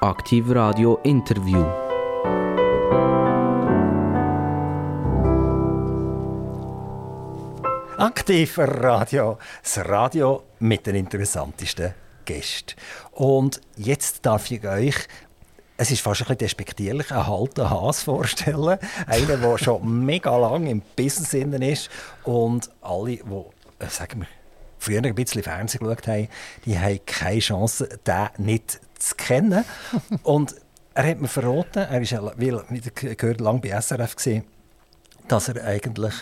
Aktiv Radio Interview. Aktiv Radio, das Radio mit den interessantesten Gästen. Und jetzt darf ich euch es ist fast ein bisschen despektierlich, einen halten Haas vorstellen. Einer, der schon mega lange im Business ist und alle, die, äh, sagen wir, früher ein bisschen Fernsehen geschaut haben, die haben keine Chance, den nicht zu kennen. und er hat mir verraten, er ist wie gehört, lange bei SRF gesehen, dass er eigentlich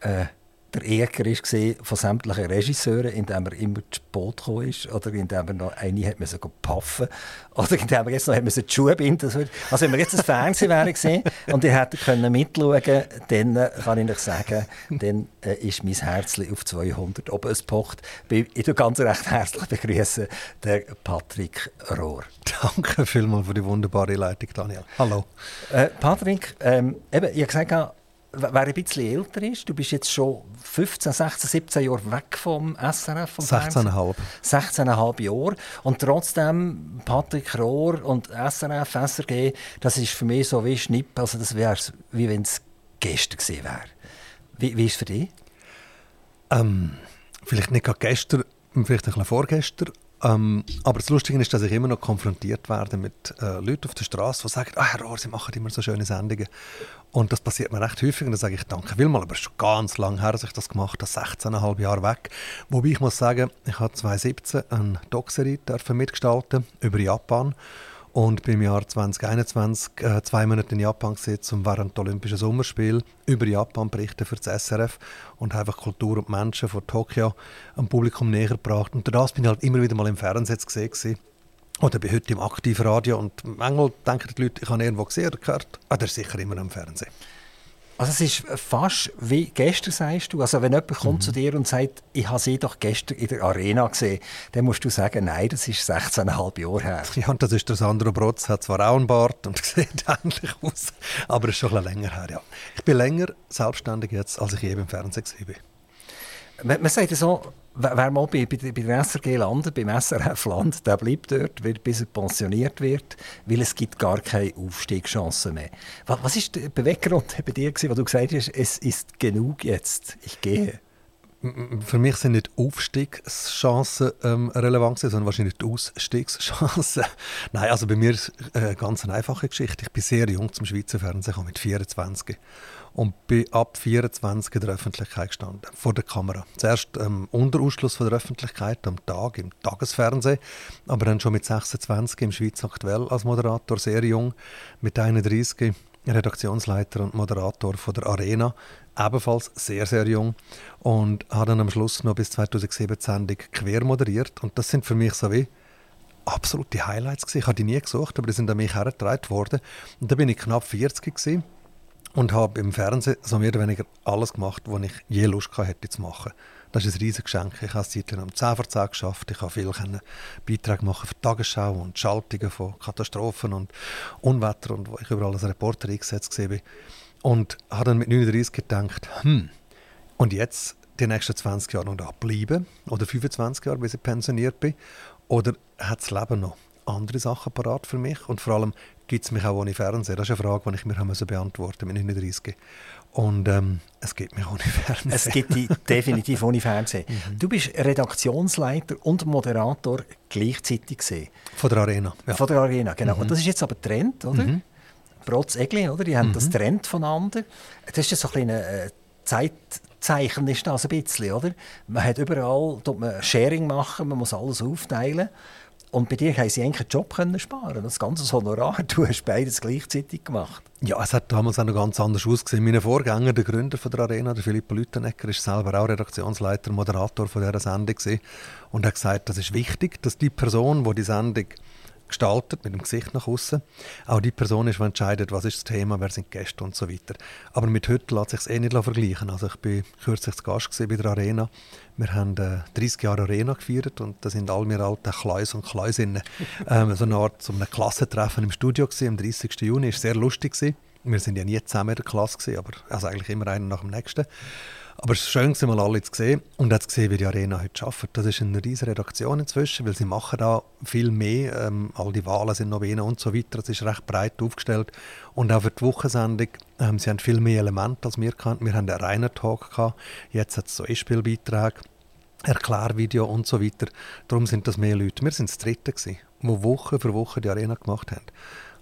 äh, der Eger war von sämtlichen Regisseuren, indem er immer zu Boot gekommen ist oder indem er noch eine hat müssen paffen oder indem er jetzt noch die Schuhe binden Also wenn wir jetzt das Fernsehen wäre gesehen und ihr hättet können mitschauen dann äh, kann ich euch sagen, dann äh, ist mein Herz auf 200 oben es pocht. Ich begrüße ganz recht herzlich begrüßen den Patrick Rohr. Danke vielmals für die wunderbare Leitung, Daniel. Hallo. Äh, Patrick, ähm, eben, ich habe gesagt, wer ein bisschen älter ist, du bist jetzt schon 15, 16, 17 Jahre weg vom SRF, vom 16,5. 16,5 Jahre. Und trotzdem, Patrick Rohr und SRF, SRG, das ist für mich so wie Schnipp, also das wäre wie wenn es gestern gewesen wäre. Wie, wie ist es für dich? Ähm, vielleicht nicht gerade gestern, vielleicht ein bisschen vorgestern, ähm, aber das Lustige ist, dass ich immer noch konfrontiert werde mit äh, Leuten auf der Straße, die sagen, ah, Herr Rohr, Sie machen immer so schöne Sendungen. Und das passiert mir recht häufig und dann sage ich, danke vielmals, aber es ist schon ganz lange her, dass ich das gemacht habe, 16,5 Jahre weg. Wobei ich muss sagen, ich habe 2017 eine Doxerie mitgestalten über Japan und bin im Jahr 2021 äh, zwei Monate in Japan gewesen, um während der Olympischen Sommerspiele über Japan berichten für das SRF und einfach Kultur und Menschen von Tokio am Publikum näher gebracht. Und das bin ich halt immer wieder mal im Fernsehen gesehen. Oder bin heute im Aktivradio und manchmal denken die Leute, ich habe irgendwo gesehen oder gehört, ah, der ist sicher immer am Fernsehen. Also es ist fast wie gestern, sagst du. Also wenn jemand kommt mhm. zu dir und sagt, ich habe sie doch gestern in der Arena gesehen, dann musst du sagen, nein, das ist 16,5 Jahre her. Ja, und das ist der Sandro Brotz, hat zwar auch einen Bart und sieht ähnlich aus, aber es ist schon ein länger her, ja. Ich bin länger selbstständig jetzt, als ich je im Fernsehen war. Man, man sagt ja so, wer mal bei, bei, bei der SRG landet, beim SRF landet, der bleibt dort, wird, bis er pensioniert wird, weil es gibt gar keine Aufstiegschancen mehr. Was, was ist der Beweggrund bei dir, wo du gesagt hast, es ist genug jetzt, ich gehe? Für mich sind nicht Aufstiegschancen ähm, relevant, sondern wahrscheinlich die Ausstiegschancen. Nein, also bei mir ist es eine ganz einfache Geschichte. Ich bin sehr jung zum Schweizer Fernsehen, mit 24 und bin ab 24 in der Öffentlichkeit gestanden, vor der Kamera. Zuerst ähm, unter Ausschluss von der Öffentlichkeit am Tag im Tagesfernsehen, aber dann schon mit 26 im Schweiz aktuell als Moderator, sehr jung, mit 31 Redaktionsleiter und Moderator von der Arena, ebenfalls sehr, sehr jung und habe dann am Schluss noch bis 2007 die Sendung quer moderiert und das sind für mich so wie absolute Highlights gewesen. Ich habe die nie gesucht, aber die sind an mich hergetragen worden und da bin ich knapp 40 gewesen und habe im Fernsehen so mehr oder weniger alles gemacht, was ich je Lust hatte zu machen. Das ist ein riesiges Geschenk. Ich habe es zeitlang um 10 vor 10 geschafft. Ich habe viel Beiträge machen für die Tagesschau und Schaltungen von Katastrophen und Unwetter und wo ich überall als Reporter eingesetzt war. Und habe dann mit 39 gedacht, hm, und jetzt die nächsten 20 Jahre noch da bleiben oder 25 Jahre, bis ich pensioniert bin? Oder hat das Leben noch andere Sachen parat für mich? Und vor allem, gibt es mich auch ohne Fernsehen? Das ist eine Frage, die ich mir haben beantworten mit 39. Und ähm, es gibt mich ohne Fernsehen. Es gibt dich definitiv ohne Fernsehen. Mhm. Du bist Redaktionsleiter und Moderator gleichzeitig gesehen. Von der Arena. Ja. Von der Arena, genau. Mhm. Und das ist jetzt aber Trend, oder? Mhm. Brotz Egli, oder? Die haben mhm. das Trend voneinander. Das ist ja so ein kleiner äh, Zeitzeichen ist das ein bisschen, oder? Man hat überall man Sharing machen, man muss alles aufteilen. Und bei dir haben sie eigentlich einen Job sparen Das ganze Honorar, du hast beides gleichzeitig gemacht. Ja, es hat damals auch noch ganz anders ausgesehen. Mein Vorgänger, der Gründer von der Arena, der Philipp Lüttenegger, ist selber auch Redaktionsleiter, Moderator von dieser Sendung und hat gesagt, das ist wichtig, dass die Person, die die Sendung gestaltet, mit dem Gesicht nach außen. Auch die Person ist, die entscheidet, was ist das Thema, wer sind Gäste und so weiter. Aber mit heute lässt sich es eh nicht vergleichen. Also ich bin kürzlich Gast bei der Arena. Wir haben äh, 30 Jahre Arena gefeiert und da sind all mir alte Kleus und Kleusinnen ähm, so eine Art so Klassentreffen im Studio gewesen, am 30. Juni. Es war sehr lustig. Gewesen. Wir sind ja nie zusammen in der Klasse, gewesen, aber also eigentlich immer einer nach dem nächsten. Aber es war schön, mal alle zu sehen und zu sehen, wie die Arena heute arbeitet. Das ist eine riesige Redaktion inzwischen, weil sie machen da viel mehr. Ähm, all die Wahlen sind noch wenig und so weiter. Es ist recht breit aufgestellt. Und auch für die Wochensendung, ähm, sie haben viel mehr Elemente als wir kannten. Wir hatten einen reinen Talk gehabt. Jetzt hat es so E-Spielbeiträge. Erklärvideo und so weiter. Darum sind das mehr Leute. Wir sind das Dritte, die Woche für Woche die Arena gemacht haben.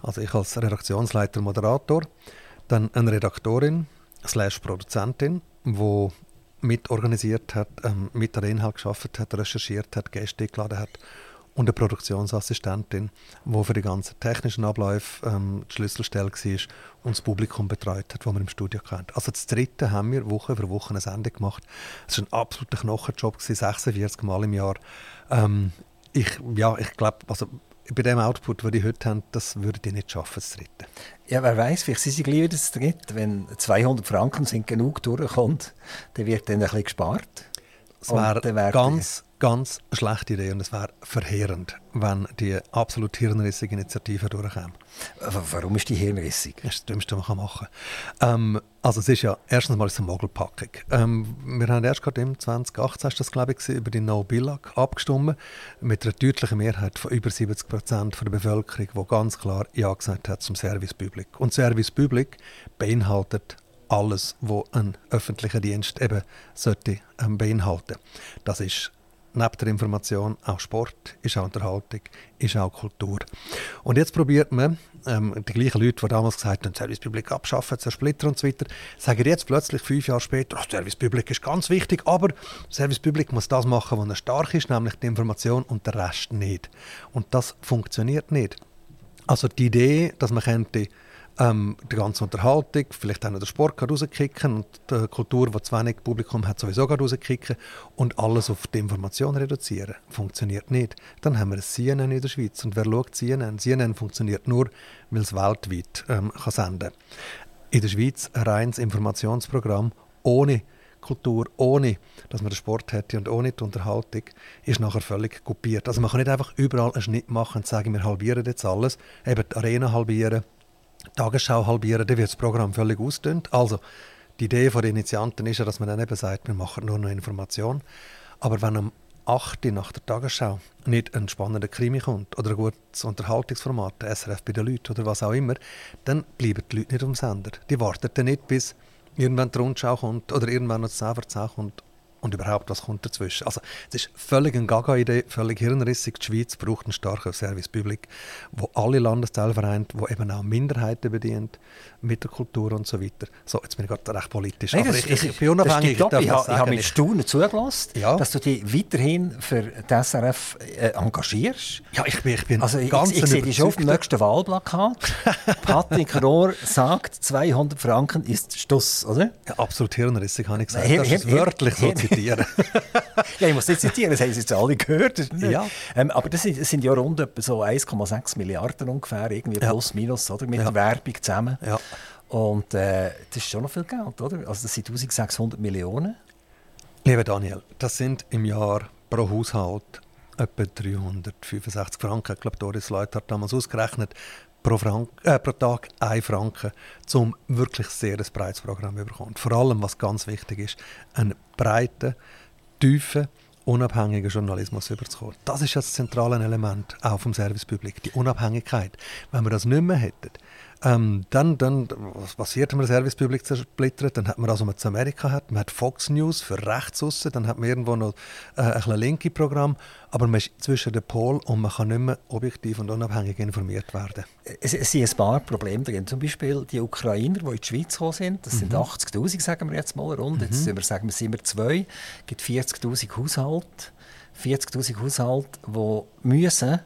Also ich als Redaktionsleiter, Moderator, dann eine Redaktorin, slash Produzentin, die mitorganisiert hat, ähm, mit der Inhalt geschafft hat, recherchiert hat, Gäste eingeladen hat und eine Produktionsassistentin, die für die ganzen technischen Abläufe ähm, die Schlüsselstelle war und das Publikum betreut hat, das wir im Studio kennt. Also das dritte haben wir Woche für Woche eine Sendung gemacht. Es war ein absoluter Knochenjob, 46 Mal im Jahr. Ähm, ich, ja, ich glaube, also bei dem Output, den die heute haben, das würde ich nicht schaffen, das dritte. Ja, wer weiß, vielleicht sind sie gleich wieder das dritte. Wenn 200 Franken sind genug durchkommt, dann wird dann ein bisschen gespart. Es wäre ganz, ganz schlechte Idee und es wäre verheerend, wenn die absolut hirnrissige Initiative durchkäme. Warum ist die hirnrissig? Das ist das Dümmste, was man machen kann. Ähm, also es ist ja, erstens mal ist eine Mogelpackung. Ähm, wir haben erst gerade im 2018, das glaube ich, über die No-Billag abgestimmt, mit einer deutlichen Mehrheit von über 70 Prozent der Bevölkerung, die ganz klar Ja gesagt hat zum Service Public. Und Service Public beinhaltet alles, was ein öffentlicher Dienst eben sollte ähm, beinhalten. Das ist neben der Information auch Sport, ist auch Unterhaltung, ist auch Kultur. Und jetzt probiert man, ähm, die gleichen Leute, die damals gesagt haben, Service Public abschaffen, zersplittern und so weiter, sagen jetzt plötzlich fünf Jahre später, oh, Service Public ist ganz wichtig, aber Service Public muss das machen, was er stark ist, nämlich die Information und der Rest nicht. Und das funktioniert nicht. Also die Idee, dass man könnte ähm, die ganze Unterhaltung, vielleicht auch noch der Sport rauskicken und die Kultur, die zu wenig Publikum hat, sowieso rauskicken und alles auf die Information reduzieren. Funktioniert nicht. Dann haben wir ein CNN in der Schweiz. Und wer schaut CNN? CNN funktioniert nur, weil es weltweit ähm, kann senden kann. In der Schweiz ein reines Informationsprogramm ohne Kultur, ohne dass man den Sport hätte und ohne die Unterhaltung, ist nachher völlig kopiert. Also man kann nicht einfach überall einen Schnitt machen und sagen, wir halbieren jetzt alles, eben die Arena halbieren, Tagesschau halbieren, dann wird das Programm völlig ausdünnt. Also, die Idee der Initianten ist ja, dass man dann eben sagt, wir machen nur noch Information. Aber wenn am 8. nach der Tagesschau nicht ein spannender Krimi kommt oder ein gutes Unterhaltungsformat, SRF bei den Leuten oder was auch immer, dann bleiben die Leute nicht am Sender. Die warten dann nicht, bis irgendwann die Rundschau kommt oder irgendwann noch das 10 kommt und überhaupt, was kommt dazwischen? Also, es ist völlig eine Gaga-Idee, völlig hirnrissig. Die Schweiz braucht einen starken Service Public, wo alle Landesteile vereint, wo eben auch Minderheiten bedient, mit der Kultur und so weiter. So, jetzt bin ich gerade recht politisch. Nein, das, ich, ich, bin unabhängig. Ich, ich, ich habe mit Staunen zugelassen, ja. dass du dich weiterhin für die SRF äh, engagierst. Ja, ich bin, ich bin also ganz Ich, ich sehe dich schon auf dem nächsten Wahlplakat. Patrick Rohr sagt, 200 Franken ist Stuss, oder? Ja, absolut hirnrissig, habe ich gesagt. Her, das ist wörtlich so zitieren. ja, ich muss nicht zitieren, das haben Sie jetzt alle gehört. Ja. Ähm, aber das sind, das sind ja rund so 1,6 Milliarden ungefähr, irgendwie ja. plus minus, oder? mit ja. der Werbung zusammen. Ja. Und äh, das ist schon noch viel Geld, oder? Also das sind 1600 Millionen. Lieber Daniel, das sind im Jahr pro Haushalt etwa 365 Franken. Ich glaube, Doris Leut hat damals ausgerechnet, pro, Frank äh, pro Tag 1 Franken, um wirklich sehr ein breites Programm zu bekommen. Vor allem, was ganz wichtig ist, einen breiten, tiefen, unabhängigen Journalismus überzukommen. Das ist das zentrale Element auch vom Servicepublik, die Unabhängigkeit. Wenn wir das nicht mehr hätten, ähm, dann, dann, was passiert, wenn man das Servicepublik zersplittert? Dann hat man also, was man zu Amerika hat, man hat Fox News für rechts aussen, dann hat man irgendwo noch äh, ein linke Programm, aber man ist zwischen den Pol und man kann nicht mehr objektiv und unabhängig informiert werden. Es, es sind ein paar Probleme drin. Zum Beispiel die Ukrainer, die in die Schweiz gekommen sind, das sind mhm. 80'000, sagen wir jetzt mal rund. Jetzt mhm. sagen wir, sind wir zwei, es gibt 40'000 Haushalte, 40'000 Haushalte, die müssen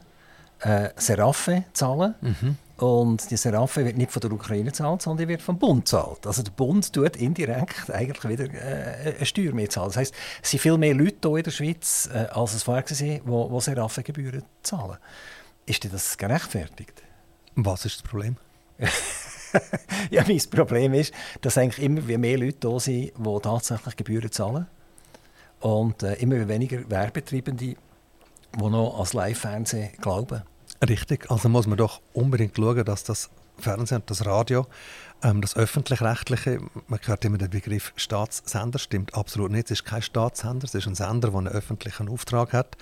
äh, Seraphe zahlen müssen. Mhm. Und die Seraphe wird nicht von der Ukraine gezahlt, sondern die wird vom Bund gezahlt. Also der Bund tut indirekt eigentlich wieder äh, eine Steuer mehr zahlen. Das heisst, es sind viel mehr Leute hier in der Schweiz, äh, als es vorher war, die Seraphe-Gebühren zahlen. Ist das gerechtfertigt? Was ist das Problem? ja, mein Problem ist, dass eigentlich immer mehr Leute da sind, die tatsächlich Gebühren zahlen. Und äh, immer weniger Werbetreibende, die noch als Live-Fernsehen glauben. Richtig, also muss man doch unbedingt schauen, dass das Fernsehen und das Radio, ähm, das öffentlich-rechtliche, man hört immer den Begriff Staatssender, stimmt absolut nicht, es ist kein Staatssender, es ist ein Sender, der einen öffentlichen Auftrag hat,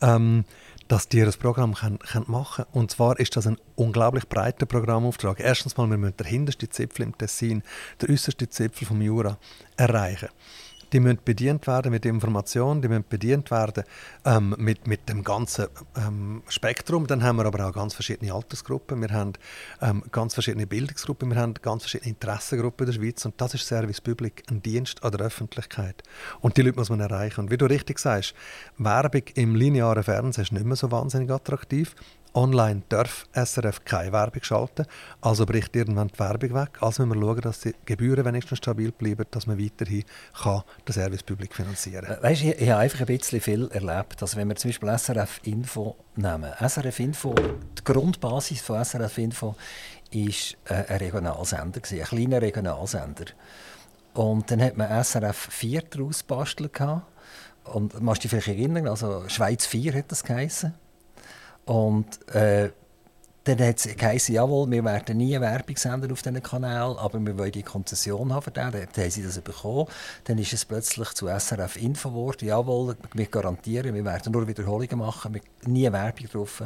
ähm, dass die das Programm können, können machen können. Und zwar ist das ein unglaublich breiter Programmauftrag. Erstens mal, wir müssen den hintersten Zipfel im Tessin, den äußersten Zipfel vom Jura erreichen die müssen bedient werden mit Informationen, die müssen bedient werden ähm, mit, mit dem ganzen ähm, Spektrum. Dann haben wir aber auch ganz verschiedene Altersgruppen, wir haben ähm, ganz verschiedene Bildungsgruppen, wir haben ganz verschiedene Interessengruppen in der Schweiz und das ist Service Public, ein Dienst an der Öffentlichkeit. Und die Leute muss man erreichen. Und wie du richtig sagst, Werbung im linearen Fernsehen ist nicht mehr so wahnsinnig attraktiv. Online darf SRF keine Werbung schalten, also bricht irgendwann die Werbung weg. Also müssen wir schauen, dass die Gebühren wenigstens stabil bleiben, dass man weiterhin kann den Service Public finanzieren kann. Weißt, ich, ich habe einfach ein bisschen viel erlebt. Also wenn wir zum Beispiel SRF Info nehmen. SRF Info, die Grundbasis von SRF Info ist äh, ein Regionalsender, ein kleiner Regionalsender. Und dann hat man SRF 4 daraus gebastelt. Und du dich vielleicht erinnern, also Schweiz 4 hat das geheißen. Und äh, dann hat es geheißen, jawohl, wir werden nie Werbung senden auf diesen Kanal, aber wir wollen die Konzession haben für den. Dann haben sie das bekommen. Dann ist es plötzlich zu SRF Info geworden. Jawohl, wir garantieren, wir werden nur Wiederholungen machen, wir nie Werbung drauf.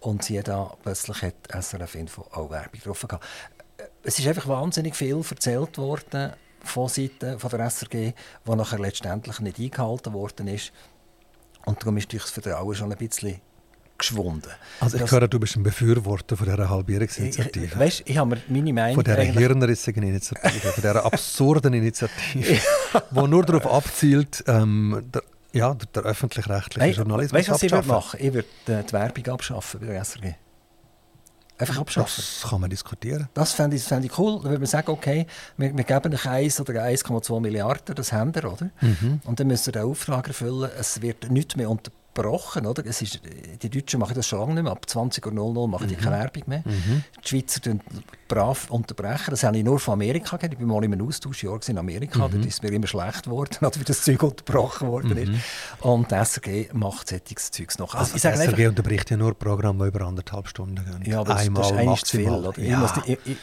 Und sie da plötzlich hat SRF Info auch Werbung drauf gehabt. Es ist einfach wahnsinnig viel erzählt worden von Seiten von der SRG, was nachher letztendlich nicht eingehalten worden ist. Und darum ist das Vertrauen schon ein bisschen geschwunden. Also ich das, höre, du bist ein Befürworter von dieser Halbierungsinitiative. Ich, weißt, ich habe mir meine Meinung... Von dieser hirnrissigen Initiative, von dieser absurden Initiative, die nur darauf abzielt, ähm, der, ja, der öffentlich-rechtliche Journalismus Weißt du, was ich würde machen? Ich würde äh, die Werbung abschaffen bei der SRG. Einfach abschaffen. Das kann man diskutieren. Das fände ich, fänd ich cool. Dann würde man sagen, okay, wir, wir geben euch 1 oder 1,2 Milliarden, das haben wir, oder? Mhm. Und dann müsst ihr den Auftrag erfüllen, es wird nichts mehr unter gebrochen. Oder? Es ist, die Deutschen machen das schon lange nicht mehr. Ab 20.00 Uhr machen die mhm. keine Werbung mehr. Mhm. Die Schweizer brav unterbrechen. Das habe ich nur von Amerika gehört. Ich war mal in einem Austauschjahr in Amerika. Mhm. Dort ist mir immer schlecht geworden, wie das Zeug unterbrochen worden ist. Mhm. Und die SRG macht solches Zeugs noch. Also, also die SRG einfach, unterbricht ja nur Programme, die über anderthalb Stunden gehen. Ja, aber Einmal das, das ist zu viel. Oder? Ja. Ich, ich, ich,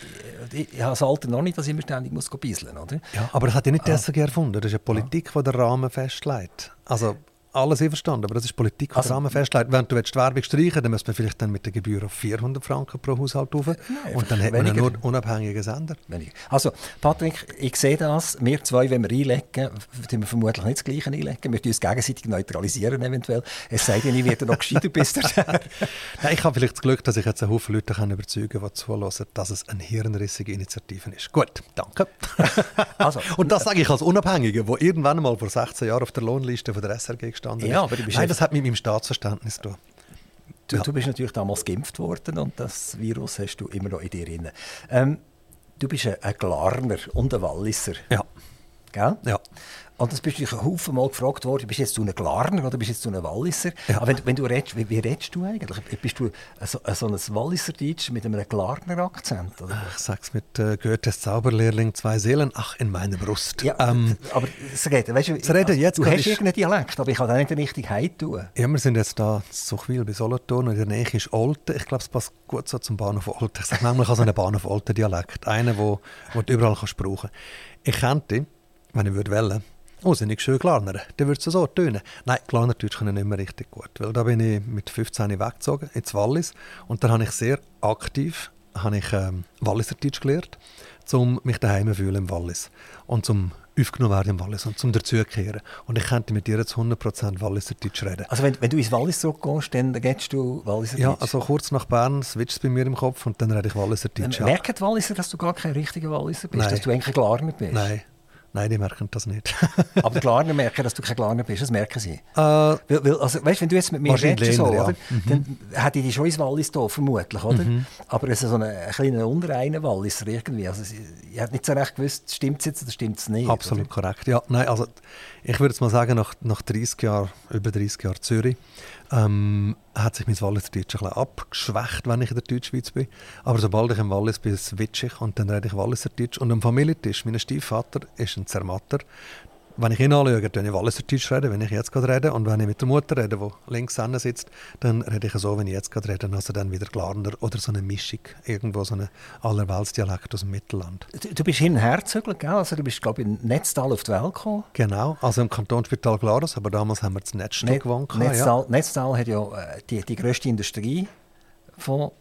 ich, ich, habe das Alter noch nicht, dass ich immer ständig muss bisseln muss. Ja, aber das hat ja nicht die ah. SRG erfunden. Das ist eine Politik, die den Rahmen festlegt. Also alles einverstanden, aber das ist Politik, die also, Rahmen festlegt. Wenn du die Werbung streichen dann müsste man vielleicht dann mit der Gebühr auf 400 Franken pro Haushalt rauf. Nein, und dann hat man nur unabhängige Sender. Weniger. Also, Patrick, ich sehe das. Wir zwei, wenn wir einlegen, tun wir vermutlich nicht das Gleiche einlegen. Wir uns gegenseitig neutralisieren eventuell. Es sei denn, ich werde noch gescheiter bis Nein, Ich habe vielleicht das Glück, dass ich jetzt einen Haufen Leute kann überzeugen kann, die zuhören, dass es eine hirnrissige Initiative ist. Gut, danke. also, und das sage ich als Unabhängige, der irgendwann mal vor 16 Jahren auf der Lohnliste von der SRG gestanden ja, aber du bist Nein, das hat mit meinem Staatsverständnis zu tun. Du, ja. du, bist natürlich damals geimpft worden und das Virus hast du immer noch in dir drin. Ähm, du bist ein, ein Glarner und ein Walliser. Ja. Gell? Ja. Und das bist du ein Haufen Mal gefragt worden, bist jetzt du ein Glarner oder bist jetzt du ein Walliser? Ja. Aber wenn, wenn, du redest, wie, wie redest du eigentlich? Bist du so, so ein Walliser-Deutsch mit einem Glarner-Akzent? Ich sag's mit äh, Goethes Zauberlehrling, zwei Seelen, ach, in meiner Brust. Ja, ähm, aber es redet, weißt du, es redet jetzt du hast ich... irgendeinen Dialekt, aber ich kann da nicht richtig heim tun. Ja, wir sind jetzt da zu Zuchwil bei Solothurn und in der Nähe ist Olten. Ich glaube, es passt gut so zum Bahnhof Olten. Ich sage manchmal, ich habe so einen Bahnhof Olten-Dialekt. Einen, den du überall kannst brauchen kannst. Ich könnte, wenn ich würde wollen, oh, sind nicht schön Glarner, dann würde es so tönen. Nein, Glarnerdeutsch können nicht mehr richtig gut, weil da bin ich mit 15 weggezogen, ins Wallis, und dann habe ich sehr aktiv habe ich, ähm, Walliserdeutsch gelernt, um mich daheim zu fühlen im Wallis und zum aufgenommen werden im Wallis und zum dazukehren. Und ich könnte mit dir jetzt 100% Walliserdeutsch reden. Also wenn, wenn du ins Wallis zurückgehst, dann gehst du Walliserdeutsch? Ja, also kurz nach Bern switcht es bei mir im Kopf und dann rede ich Walliserdeutsch. Ja. Merken die Walliser, dass du gar kein richtiger Walliser bist, Nein. dass du eigentlich ein Glarner bist? Nein. Nein, die merken das nicht. aber die Glarner merken, dass du kein Glarner bist, das merken sie. Äh, weil, weil, also, weißt, wenn du jetzt mit mir redest, so, ja. mhm. dann hätte ich dich schon ins Wallis da, vermutlich, oder? Mhm. Aber es ist so ein kleiner unreiner Wallis irgendwie. Also, ich habe nicht so recht gewusst, stimmt es jetzt oder stimmt es nicht. Absolut oder? korrekt, ja. Nein, also, ich würde mal sagen, nach, nach 30 Jahren, über 30 Jahren Zürich, ähm, hat sich mein Walliser Deutsch ein bisschen abgeschwächt, wenn ich in der Deutschschweiz bin. Aber sobald ich im Wallis bin, switche ich und dann rede ich Walliser Deutsch. Und am Familientisch, mein Stiefvater ist ein Zermatter, wenn ich ihn anschaue, dann ich Walliserdeutsch reden, wenn ich jetzt gerade rede. Und wenn ich mit der Mutter rede, die links hinten sitzt, dann rede ich so, wenn ich jetzt gerade rede. Also dann wieder Glarner oder so eine Mischung. Irgendwo so ein Allerweltsdialekt aus dem Mittelland. Du, du bist hin und her gezögert, gell? Also du bist, glaube ich, in Netztal auf die Welt gekommen. Genau, also im Kantonsspital Glarus, aber damals haben wir das Netztal Ne gewohnt. Netztal, Ja. Netztal hat ja äh, die, die grösste Industrie von,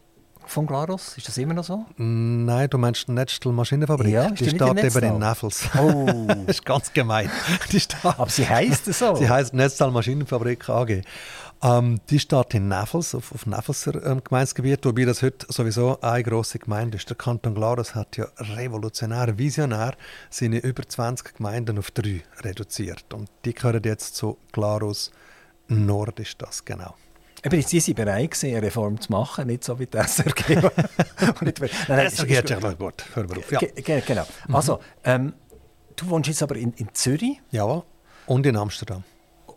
von Glarus. Ist das immer noch so? Nein, du meinst die Maschinenfabrik? Ja, die steht in eben in Neffels. Oh. das ist ganz gemein. Die steht Aber sie heisst so. Sie heisst Netztal Maschinenfabrik AG. Ähm, die steht in Neffels, auf, auf Neffelser ähm, Gemeindegebiet, wobei das heute sowieso eine grosse Gemeinde ist. Der Kanton Glarus hat ja revolutionär, visionär seine über 20 Gemeinden auf drei reduziert. Und die gehören jetzt zu Glarus Nord, ist das genau. Aber sie bereit gewesen, eine Reform zu machen, nicht so wie die SRG. Nein, nein, geht ist ja noch gut. Hör mal auf. Ja. Ge- ge- Genau. Also, ähm, du wohnst jetzt aber in, in Zürich Jawohl. Und in Amsterdam.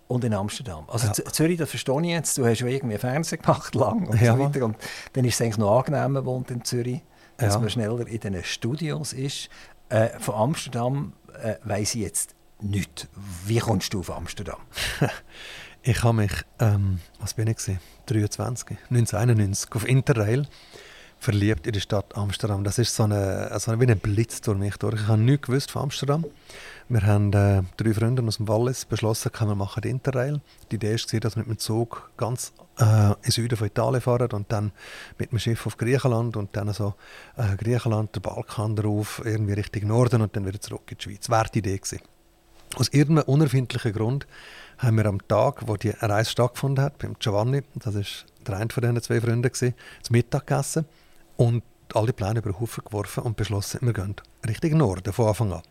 und in Amsterdam. Also Ja. Zürich, das verstehe ich jetzt. Du hast ja irgendwie Fernsehen gemacht lang und Ja. so weiter. Und dann ist es eigentlich noch angenehmer, wohnt in Zürich, dass Ja. man schneller in den Studios ist. Äh, von Amsterdam äh, weiss ich jetzt nicht. Wie kommst du auf Amsterdam? Ich habe mich, ähm, was bin ich gewesen? 23, 1991, auf Interrail verliebt in die Stadt Amsterdam. Das ist so eine, also wie ein Blitz durch mich durch. Ich habe nichts gewusst von Amsterdam. Wir haben äh, drei Freunde aus dem Wallis beschlossen, können wir machen Interrail. Die Idee war, dass wir mit dem Zug ganz äh, in Süden von Italien fahren und dann mit dem Schiff auf Griechenland und dann so äh, Griechenland, der Balkan drauf, irgendwie Richtung Norden und dann wieder zurück in die Schweiz. Wäre die Idee gewesen. Aus irgendeinem unerfindlichen Grund haben wir am Tag, wo die Reise stattgefunden hat, beim Giovanni, das ist der eine von diesen zwei Freunden, zu Mittag gegessen und alle Pläne über den Haufen geworfen und beschlossen, wir gehen Richtung Norden von Anfang an.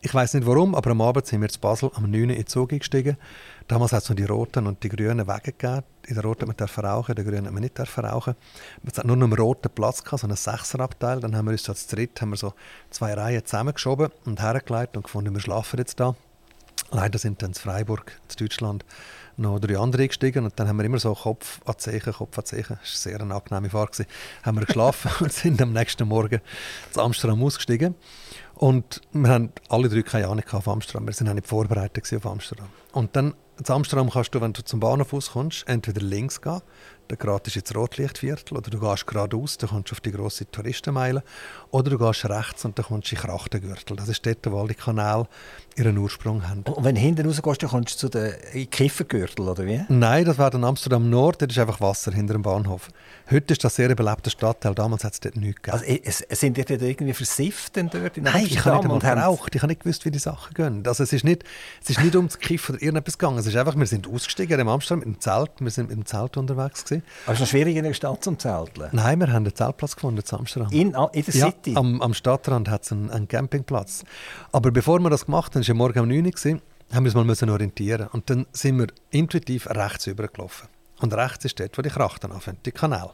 Ich weiß nicht warum, aber am Abend sind wir zu Basel am 9. Uhr in den Zug eingestiegen. Damals hat es noch die roten und die grünen Wege gegeben. In der roten hat man rauchen, in der grünen hat man nicht rauchen. Es hat nur noch einen roten Platz gehabt, so einen Sechserabteil. Dann haben wir uns so zu dritt haben wir so zwei Reihen zusammengeschoben und hergelegt und gefunden, wir schlafen jetzt da. Leider sind dann in Freiburg, in Deutschland, noch drei andere gestiegen und dann haben wir immer so Kopf an Zeichen, Kopf an Zeichen, das war sehr eine angenehme Fahrt, haben wir geschlafen und sind am nächsten Morgen zu Amsterdam ausgestiegen. Und wir haben alle drei keine Ahnung von Amsterdam, wir auch nicht vorbereitet auf Amsterdam. Und dann, in Amsterdam kannst du, wenn du zum Bahnhof auskommst, entweder links gehen, dann geradeaus ins Rotlichtviertel, oder du gehst geradeaus, dann kommst du auf die grosse Touristenmeile, oder du gehst rechts und dann kommst du in den Krachtengürtel. Das ist dort, wo alle Kanäle ihren Ursprung haben. Und wenn du hinten rausgehst, dann kommst du zu den Kiffergürtel, oder wie? Nein, das war dann Amsterdam Nord, dort ist einfach Wasser hinter dem Bahnhof. Heute ist das sehr belebter Stadtteil, damals hat es dort nichts gegeben. Also, es, sind die dort irgendwie versifft denn dort in Nein, ich habe nicht einmal geraucht. Ich habe nicht gewusst, wie die Sachen gehen. Also es ist nicht, es ist nicht ums Kiffen oder irgendetwas gegangen. Es ist einfach, wir sind ausgestiegen in Amsterdam mit dem Zelt. Wir sind mit dem Zelt unterwegs gewesen. Aber es ist noch schwierig in der Stadt zum Zelteln. Nein, wir haben einen Zeltplatz gefunden in Amsterdam. In, in der ja, City? am, am Stadtrand hat es einen, einen Campingplatz. Aber bevor wir das gemacht haben, es war morgen um 9 Uhr, haben wir uns mal müssen orientieren. Und dann sind wir intuitiv rechts übergelaufen. Und rechts ist dort, wo die Krachten anfangen, die Kanal.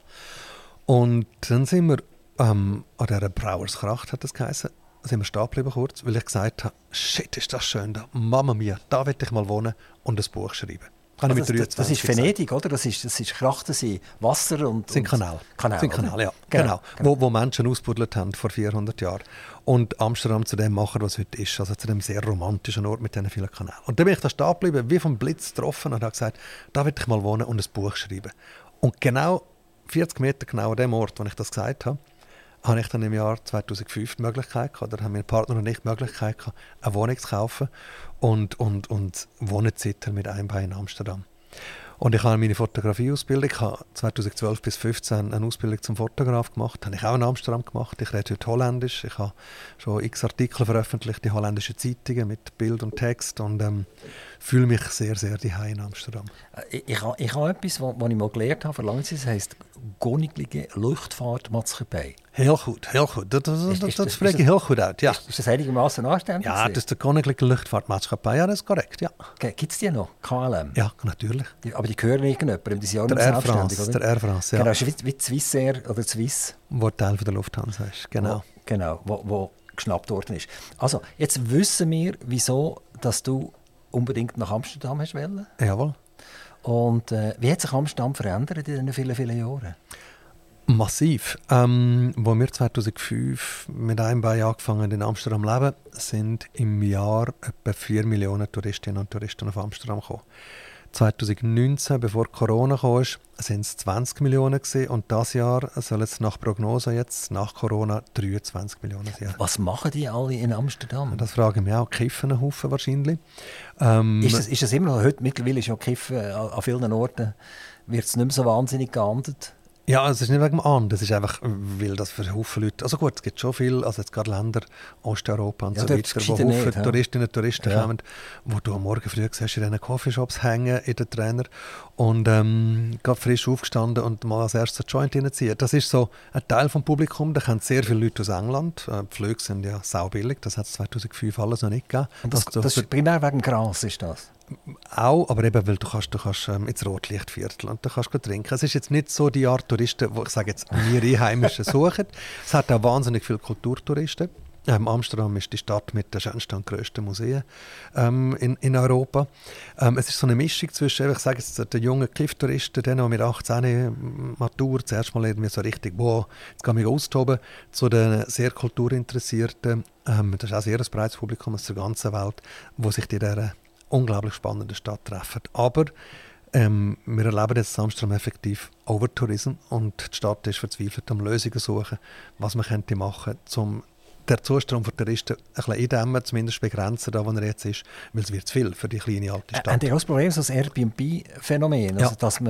Und dann sind wir ähm, an dieser Brauerskracht, hat das geheißen, sind wir stehen geblieben kurz, weil ich gesagt habe, shit, ist das schön da, Mama mia, da will ich mal wohnen und ein Buch schreiben. Ich Also mit das, das 23 ist. Venedig, oder? Das ist, das ist Krachten, sind Wasser und... Sind Kanäle. Kanäle, sind? Kanäle ja. Genau. Genau. Wo, wo Menschen ausgebuddelt haben vor 400 Jahren. Und Amsterdam zu dem machen, was heute ist. Also zu dem sehr romantischen Ort mit diesen vielen Kanälen. Und dann bin ich da stehen geblieben, wie vom Blitz getroffen und habe gesagt, da will ich mal wohnen und ein Buch schreiben. Und genau 40 Meter genau an dem Ort, wo ich das gesagt habe, habe ich dann im Jahr 2005 die Möglichkeit gehabt, oder haben mein Partner und ich die Möglichkeit gehabt, eine Wohnung zu kaufen und, und, und wohnen seither mit einem Bein in Amsterdam. Und ich habe meine Fotografieausbildung, ich habe 2012 bis 2015 eine Ausbildung zum Fotograf gemacht, habe ich auch in Amsterdam gemacht. Ich rede heute Holländisch, ich habe schon x Artikel veröffentlicht in holländischen Zeitungen mit Bild und Text und ähm, fühle mich sehr, sehr daheim in Amsterdam. Ich, ich, habe- ich habe etwas, was ich mal gelernt habe, vor das heisst Königliche Luftfahrtmatschepei. Heel goed, heel goed. Dat, dat, Is- dat, is- dat is- spreek is je dat- heel goed uit, ja. Ist, ist das einigermaßen anständig? Ja, das ist de Koninklijke Luchtvaartmaatschappij, ja, dat is correct, ja. Gibt es die noch? KLM? Ja, natürlich. Die, aber die gehören irgendjemandem, die sind auch Der Air France, oder? der Air France, ja. Genau, wie Swissair oder Swiss. Wo Teil von der Lufthansa ist, genau. Wo, genau, wo, wo geschnappt worden ist. Also, jetzt wissen wir, wieso dass du unbedingt nach Amsterdam hast wollen. Jawohl. Und äh, wie hat sich Amsterdam verändert in diesen vielen, vielen Jahren? Massiv. Ähm, wo wir 2005 mit einem Bein angefangen in Amsterdam leben, sind im Jahr etwa 4 Millionen Touristinnen und Touristen auf Amsterdam gekommen. 2019, bevor Corona kam, sind es 20 Millionen gewesen, und das Jahr soll es nach Prognose jetzt nach Corona 23 Millionen sein. Was machen die alle in Amsterdam? Das fragen wir auch. Kiffen einen Haufen wahrscheinlich. Ähm, ist, das, ist das immer noch heute? Mittlerweile ist ja Kiffen an, an vielen Orten wird es nicht mehr so wahnsinnig geahndet. Ja, es ist nicht wegen dem An, das ist einfach, weil das für Haufen Leute, also gut, es gibt schon viel, also jetzt gerade Länder, Osteuropa und ja, so weiter, wo Haufen nicht, Touristinnen und Touristen ja. kommen, wo du am Morgen früh siehst, in diesen Coffeeshops hängen, in den Trainer und ähm, gerade frisch aufgestanden und mal als erstes einen Joint reinziehen. Das ist so ein Teil vom Publikum, da kommen sehr viele Leute aus England, äh, die Flüge sind ja saubillig, das hat es 2005 alles noch nicht gegeben. Und das, das, das ist primär wegen Gras, ist das? Auch, aber eben, weil du kannst, du kannst ähm, ins Rotlichtviertel und du kannst trinken. Es ist jetzt nicht so die Art Touristen, wo ich sage jetzt, wir Einheimischen suchen. Es hat auch wahnsinnig viele Kulturtouristen. Ähm, Amsterdam ist die Stadt mit den schönsten und grössten Museen ähm, in, in Europa. Ähm, es ist so eine Mischung zwischen, ich sage jetzt, den jungen Kiff-Touristen, denen, die mit 18 Matur zuerst mal irgendwie so richtig, wow, jetzt kann ich austoben, zu den sehr kulturinteressierten, ähm, das ist auch sehr ein breites Publikum aus der ganzen Welt, wo sich die dieser unglaublich spannende Stadt treffen. Aber ähm, wir erleben jetzt Amsterdam effektiv Overtourism und die Stadt ist verzweifelt am Lösungen suchen, was man könnte machen, um der Zustrom für Touristen ein bisschen eindämmen, zumindest begrenzen, da wo er jetzt ist, weil es wird zu viel für die kleine alte Stadt. Sie auch das Problem, so das Airbnb-Phänomen, also, ja. dass,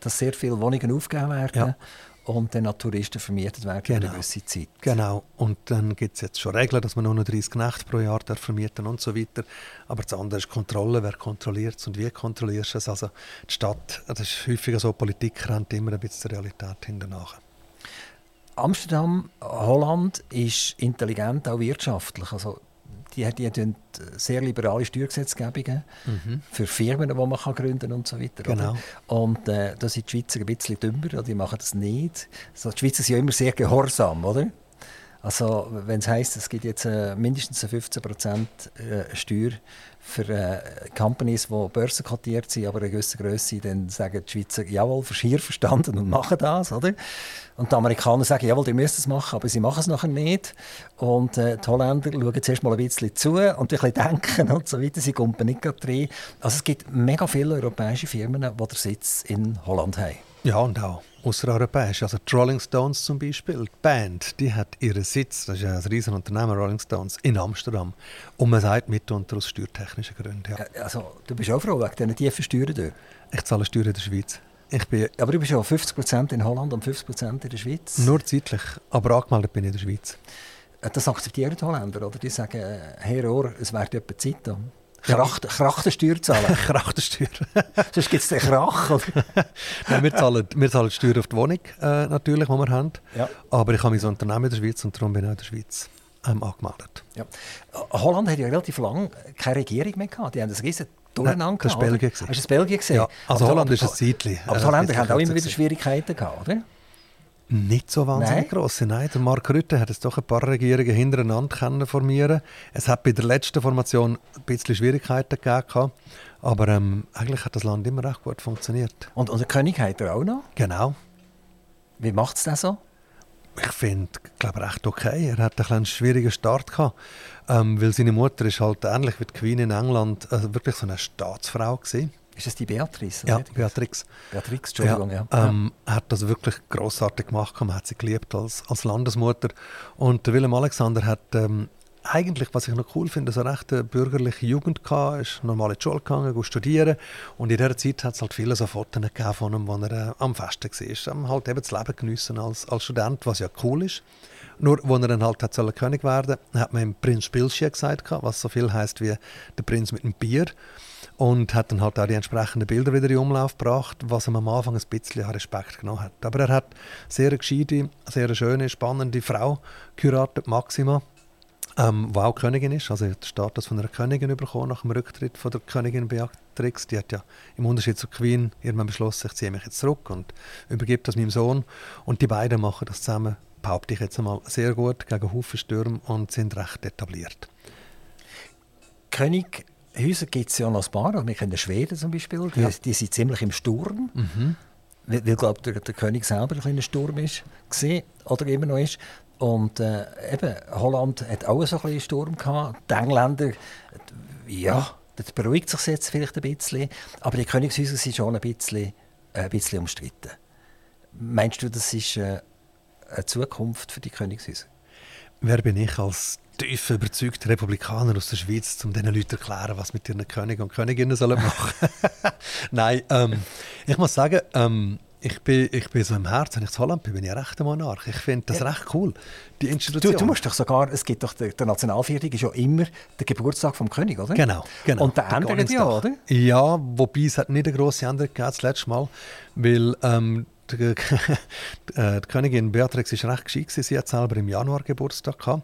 dass sehr viele Wohnungen aufgegeben werden ja und dann an Touristen vermietet werden genau. für eine gewisse Zeit. Genau. Und dann gibt es jetzt schon Regeln, dass man nur noch 30 Nächte pro Jahr vermieten und so weiter. Aber das andere ist Kontrolle, wer kontrolliert es und wie kontrollierst du es. Also die Stadt, das ist häufiger so, Politik rennt immer ein bisschen der Realität hinterher. Amsterdam, Holland ist intelligent, auch wirtschaftlich. Also die, die haben sehr liberale Steuergesetzgebungen mhm. für Firmen, die man kann gründen und so weiter. Genau. Und äh, da sind die Schweizer ein bisschen dümmer, die machen das nicht. Also die Schweizer sind ja immer sehr gehorsam, oder? Also wenn es heisst, es gibt jetzt äh, mindestens 15% äh, Steuer für äh, Companies, die börsenkotiert sind, aber eine gewisse Größe, dann sagen die Schweizer, jawohl, hier verstanden und machen das, oder? Und die Amerikaner sagen, jawohl, die müssen es machen, aber sie machen es nachher nicht. Und äh, die Holländer schauen zuerst mal ein bisschen zu und ein bisschen denken und so weiter, sie kommen nicht rein. Also es gibt mega viele europäische Firmen, die den Sitz in Holland haben. Ja, und auch außereuropäisch. Also die Rolling Stones zum Beispiel, die Band, die hat ihren Sitz, das ist ja ein riesen Unternehmen, Rolling Stones, in Amsterdam. Und man sagt mitunter aus steuertechnischen Gründen. Ja. Also, du bist auch froh wegen diesen tiefen Steuern dort? Ich zahle Steuern in der Schweiz. Ich bin aber du bist ja 50% in Holland und 50% in der Schweiz? Nur zeitlich, aber angemeldet bin ich in der Schweiz. Äh, das akzeptieren die Holländer, oder? Die sagen, Herr Ohr, es wäre etwa Zeit da. Krach, Krachtensteuer zahlen. Krachtensteuer. Sonst gibt es den Krach. Nein, wir, zahlen, wir zahlen Steuer auf die Wohnung, äh, natürlich, die wir haben. Ja. Aber ich habe mein Unternehmen in der Schweiz und darum bin ich auch in der Schweiz ähm, angemeldet. Ja. Holland hat ja relativ lange keine Regierung mehr gehabt. Die haben das riesen Durcheinander Das war Belgien. Hast du das Belgien gesehen? Ja, also aber, Holland ist ein Zeitchen. Aber die Holländer haben auch immer wieder Schwierigkeiten gehabt, oder? Nicht so wahnsinnig gross. Nein, der Mark Rutte hat es doch ein paar Regierungen hintereinander können formieren. Es hat bei der letzten Formation ein bisschen Schwierigkeiten gegeben, aber ähm, eigentlich hat das Land immer recht gut funktioniert. Und, der König hat er auch noch? Genau. Wie macht es das so? Ich finde, glaube recht okay. Er hat einen schwierigen Start gehabt, ähm, weil seine Mutter ist halt ähnlich wie die Queen in England also wirklich so eine Staatsfrau gewesen. Ist das die Beatrice? Ja, Beatrix. Beatrix, Entschuldigung, ja. ja. Ähm, hat das wirklich großartig gemacht, man hat sie geliebt als, als Landesmutter. Und Willem Alexander hat ähm, eigentlich, was ich noch cool finde, so eine recht bürgerliche Jugend gehabt, ist normal in die Schule gegangen, studieren und in dieser Zeit hat es halt viele so Fotos gegeben von ihm, wo er äh, am Festen war. Ähm, halt eben das Leben geniessen als, als Student, was ja cool ist. Nur, als er dann halt hat König werden hat man ihm Prinz Spilschi gesagt, was so viel heißt wie der Prinz mit dem Bier und hat dann halt auch die entsprechenden Bilder wieder in Umlauf gebracht, was ihm am Anfang ein bisschen Respekt genommen hat. Aber er hat sehr eine gescheite, sehr schöne, spannende Frau geheiratet, Maxima, ähm, die auch Königin ist, also den Status von einer Königin bekommen nach dem Rücktritt von der Königin Beatrix. Die hat ja im Unterschied zur Queen irgendwann beschlossen, ich ziehe mich jetzt zurück und übergebe das meinem Sohn. Und die beiden machen das zusammen, behaupte ich jetzt einmal, sehr gut gegen Haufen Stürme und sind recht etabliert. König Häuser gibt es ja noch ein paar. Also wir kennen Schweden zum Beispiel, die, ja. die sind ziemlich im Sturm. Mhm. weil, weil glaube der, der König selber ein kleiner Sturm ist, gewesen, oder immer noch ist. Und äh, eben, Holland hat auch so ein bisschen Sturm gehabt. Die Engländer, ja, das beruhigt sich jetzt vielleicht ein bisschen. Aber die Königshäuser sind schon ein bisschen, äh, ein bisschen umstritten. Meinst du, das ist äh, eine Zukunft für die Königshäuser? Wer bin ich als tief überzeugter Republikaner aus der Schweiz, um diesen Leuten zu erklären, was mit ihren Königen und Königinnen sollen machen Nein, ähm, ich muss sagen, ähm, ich bin, ich bin so im Herzen, wenn ich zu Holland bin, bin ich ein rechter Monarch. Ich finde das ja. recht cool, die Institution. Du, du musst doch sogar, es gibt doch, der, der Nationalviertag ist ja immer der Geburtstag vom König, oder? Genau, genau. Und der ändert ja, oder? Ja, wobei es hat nicht eine grosse Änderung gegeben das letzte Mal, weil ähm, die, äh, die Königin Beatrix ist recht gescheit. Sie hat selber im Januar Geburtstag gehabt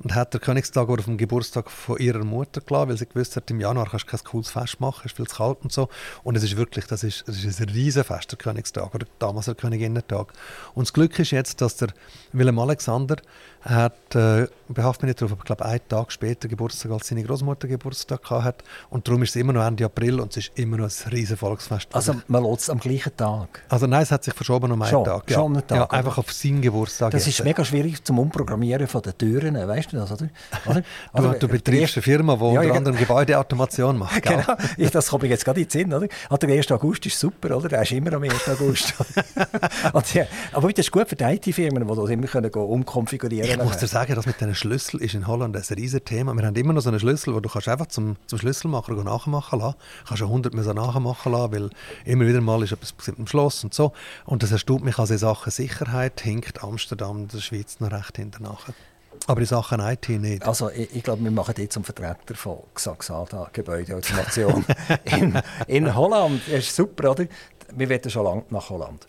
und hat den Königstag auf dem Geburtstag von ihrer Mutter gelassen, weil sie gewusst hat, im Januar kannst du kein cooles Fest machen, es ist viel zu kalt und so. Und es ist wirklich, das ist, das ist ein Riesenfest, der Königstag oder damals der Königinnentag. Und das Glück ist jetzt, dass der Willem Alexander hat, äh, behaftet mich nicht darauf, aber ich glaube, einen Tag später Geburtstag als seine Großmutter Geburtstag hat. Und darum ist es immer noch Ende April und es ist immer noch ein riesen Volksfest. Also man lässt es am gleichen Tag? Also nein, es hat sich verschoben um einen schon, Tag. Ja. Schon einen Tag. Ja, einfach auf seinen Geburtstag. Das jetzt. ist mega schwierig zum Umprogrammieren von den Türen, weißt du das, oder? oder? Also, du, du betreibst eine Firma, die ja, unter anderem Gebäudeautomation macht. genau, ich, das komme ich jetzt gerade in den Sinn, oder? Also, der 1. August ist super, oder? Der ist immer am 1. August. ja, aber das ist gut für die IT-Firmen, die das immer können umkonfigurieren können. Ich muss dir sagen, das mit diesen Schlüssel ist in Holland ein riesiges Thema. Wir haben immer noch so einen Schlüssel, wo du kannst einfach zum, zum Schlüsselmacher nachmachen lassen Du kannst schon 100 müssen nachmachen lassen, weil immer wieder mal ist etwas im Schloss und so. Und das erstaunt mich also in Sachen Sicherheit, hinkt Amsterdam der Schweiz noch recht hinterher. Aber in Sachen IT nicht. Also ich, ich glaube, wir machen jetzt zum Vertreter von Xaxada Gebäudeautomation in, in Holland. Das ist super, oder? Wir werden schon lange nach Holland.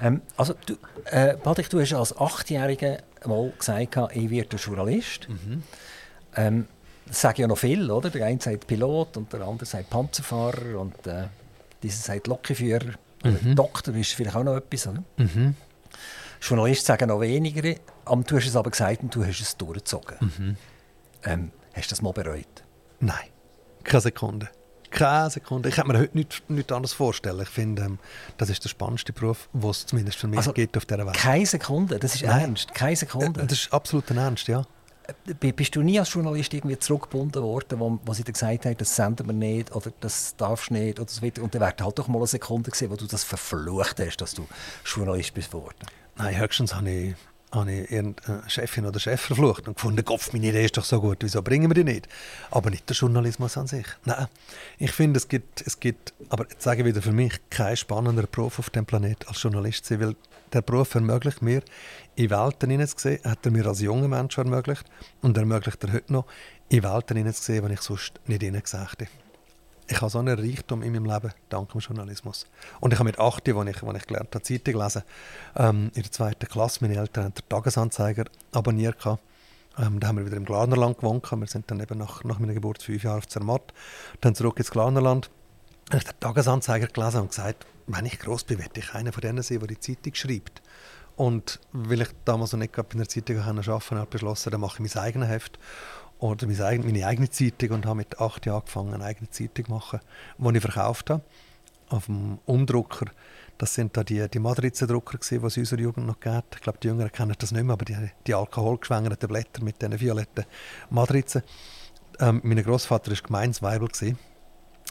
Ähm, also du, äh, Patrick, du hast als Achtjähriger mal gesagt, ich werde Journalist. Mhm. Ähm, das sagen ja noch viel, oder? Der eine sagt Pilot und der andere sagt Panzerfahrer und äh, dieser sagt Lokführer. Mhm. Doktor ist vielleicht auch noch etwas, oder? Mhm. Journalisten sagen noch weniger, du hast es aber gesagt und du hast es durchgezogen. Mhm. Ähm, hast du das mal bereut? Nein, keine Sekunde. Keine Sekunde. Ich kann mir heute nichts, nichts anderes vorstellen. Ich finde, ähm, das ist der spannendste Beruf, den es zumindest für mich also, gibt auf dieser Welt. Keine Sekunde, das ist Nein. ernst. Keine Sekunde. Äh, das ist absolut ernst, ja. Äh, bist du nie als Journalist irgendwie zurückgebunden worden, wo, wo sie dir gesagt haben, das senden wir nicht oder das darfst du nicht oder so weiter. Und dann wäre halt doch mal eine Sekunde gewesen, wo du das verflucht hast, dass du Journalist bist geworden. Nein, höchstens habe ich, habe ich irgendeine Chefin oder Chef verflucht und gefunden, Kopf, meine Idee ist doch so gut, wieso bringen wir die nicht? Aber nicht der Journalismus an sich. Nein, ich finde, es gibt, es gibt, aber jetzt sage ich wieder für mich, kein spannender Beruf auf dem Planeten als Journalist sein, weil der Beruf ermöglicht mir, in Welten hineinzusehen, hat er mir als junger Mensch ermöglicht und ermöglicht er heute noch, in Welten hineinzusehen, die ich sonst nicht hineingesehen hätte ich habe so einen Reichtum in meinem Leben, dank dem Journalismus. Und ich habe mit 8, als ich, als ich gelernt habe, Zeitung lesen, ähm, in der zweiten Klasse, meine Eltern haben den Tagesanzeiger abonniert. Ähm, da haben wir wieder im Glanerland gewohnt. Wir sind dann eben nach, nach meiner Geburt fünf Jahre auf Zermatt, dann zurück ins Glanerland. Habe ich den Tagesanzeiger gelesen und gesagt, wenn ich groß bin, werde ich einer von denen sein, der die Zeitung schreibt. Und weil ich damals noch nicht in der Zeitung arbeiten konnte, habe ich beschlossen, dann mache ich mein eigenes Heft oder meine eigene Zeitung und habe mit acht Jahren angefangen, eine eigene Zeitung zu machen, die ich verkauft habe. Auf dem Umdrucker, das sind da die, die Madrizen-Drucker, die es in unserer Jugend noch gibt. Ich glaube, die Jüngeren kennen das nicht mehr, aber die, die alkoholgeschwängerten Blätter mit diesen violetten Madrizen. Ähm, mein Großvater war Gemeinsweibel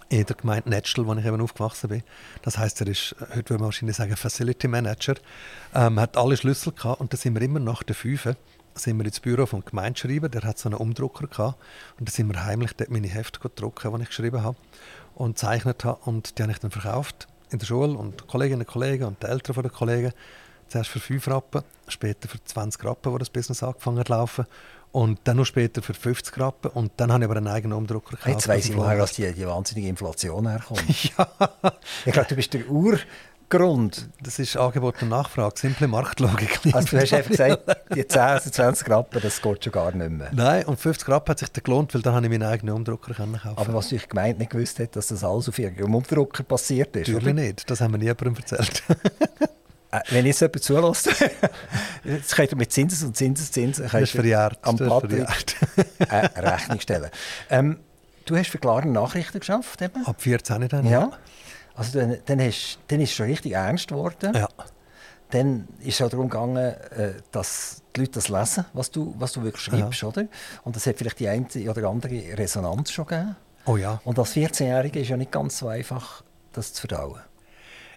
in der Gemeinde Netschel, wo ich eben aufgewachsen bin. Das heißt, er ist, heute würde man wahrscheinlich sagen, Facility Manager. Ähm, hat alle Schlüssel gehabt und da sind wir immer nach der Fünfe sind wir ins Büro vom Gemeindeschreiber, der hat so einen Umdrucker gehabt und da sind wir heimlich dort meine Hefte gedruckt, die ich geschrieben habe und gezeichnet habe und die habe ich dann verkauft in der Schule und Kolleginnen und Kollegen und die Eltern der Kollegen zuerst für 5 Rappen, später für 20 Rappen, wo das Business angefangen hat laufen und dann noch später für 50 Rappen und dann habe ich aber einen eigenen Umdrucker gekauft. Jetzt weiss ich, woher die, die wahnsinnige Inflation herkommt. ja. Ich glaube, du bist der Ur Grund. Das ist Angebot und Nachfrage, simple Marktlogik. Also du hast einfach gesagt, die 10, 20 Rappen, das geht schon gar nicht mehr. Nein, und 50 Rappen hat sich dann gelohnt, weil dann habe ich meinen eigenen Umdrucker kaufen Aber was ich gemeint nicht gewusst hat, dass das alles auf ihrem Umdrucker passiert ist, Natürlich oder? nicht, das haben wir nie jemandem erzählt. Äh, wenn jetzt jemand zulässt, jetzt könnt ihr mit Zinsen und Zinseszinsen das ist verjährt. am Patrick eine Rechnung stellen. Ähm, du hast für klare Nachrichten geschafft eben? Ab 14 dann, ja. Also dann, dann, hast, dann ist es schon richtig ernst geworden. Ja. Dann ist es auch darum gegangen, äh, dass die Leute das lesen, was du, was du wirklich schreibst, Ja. oder? Und das hat vielleicht die eine oder andere Resonanz schon gegeben. Oh ja. Und als 14-Jähriger ist ja nicht ganz so einfach, das zu verdauen.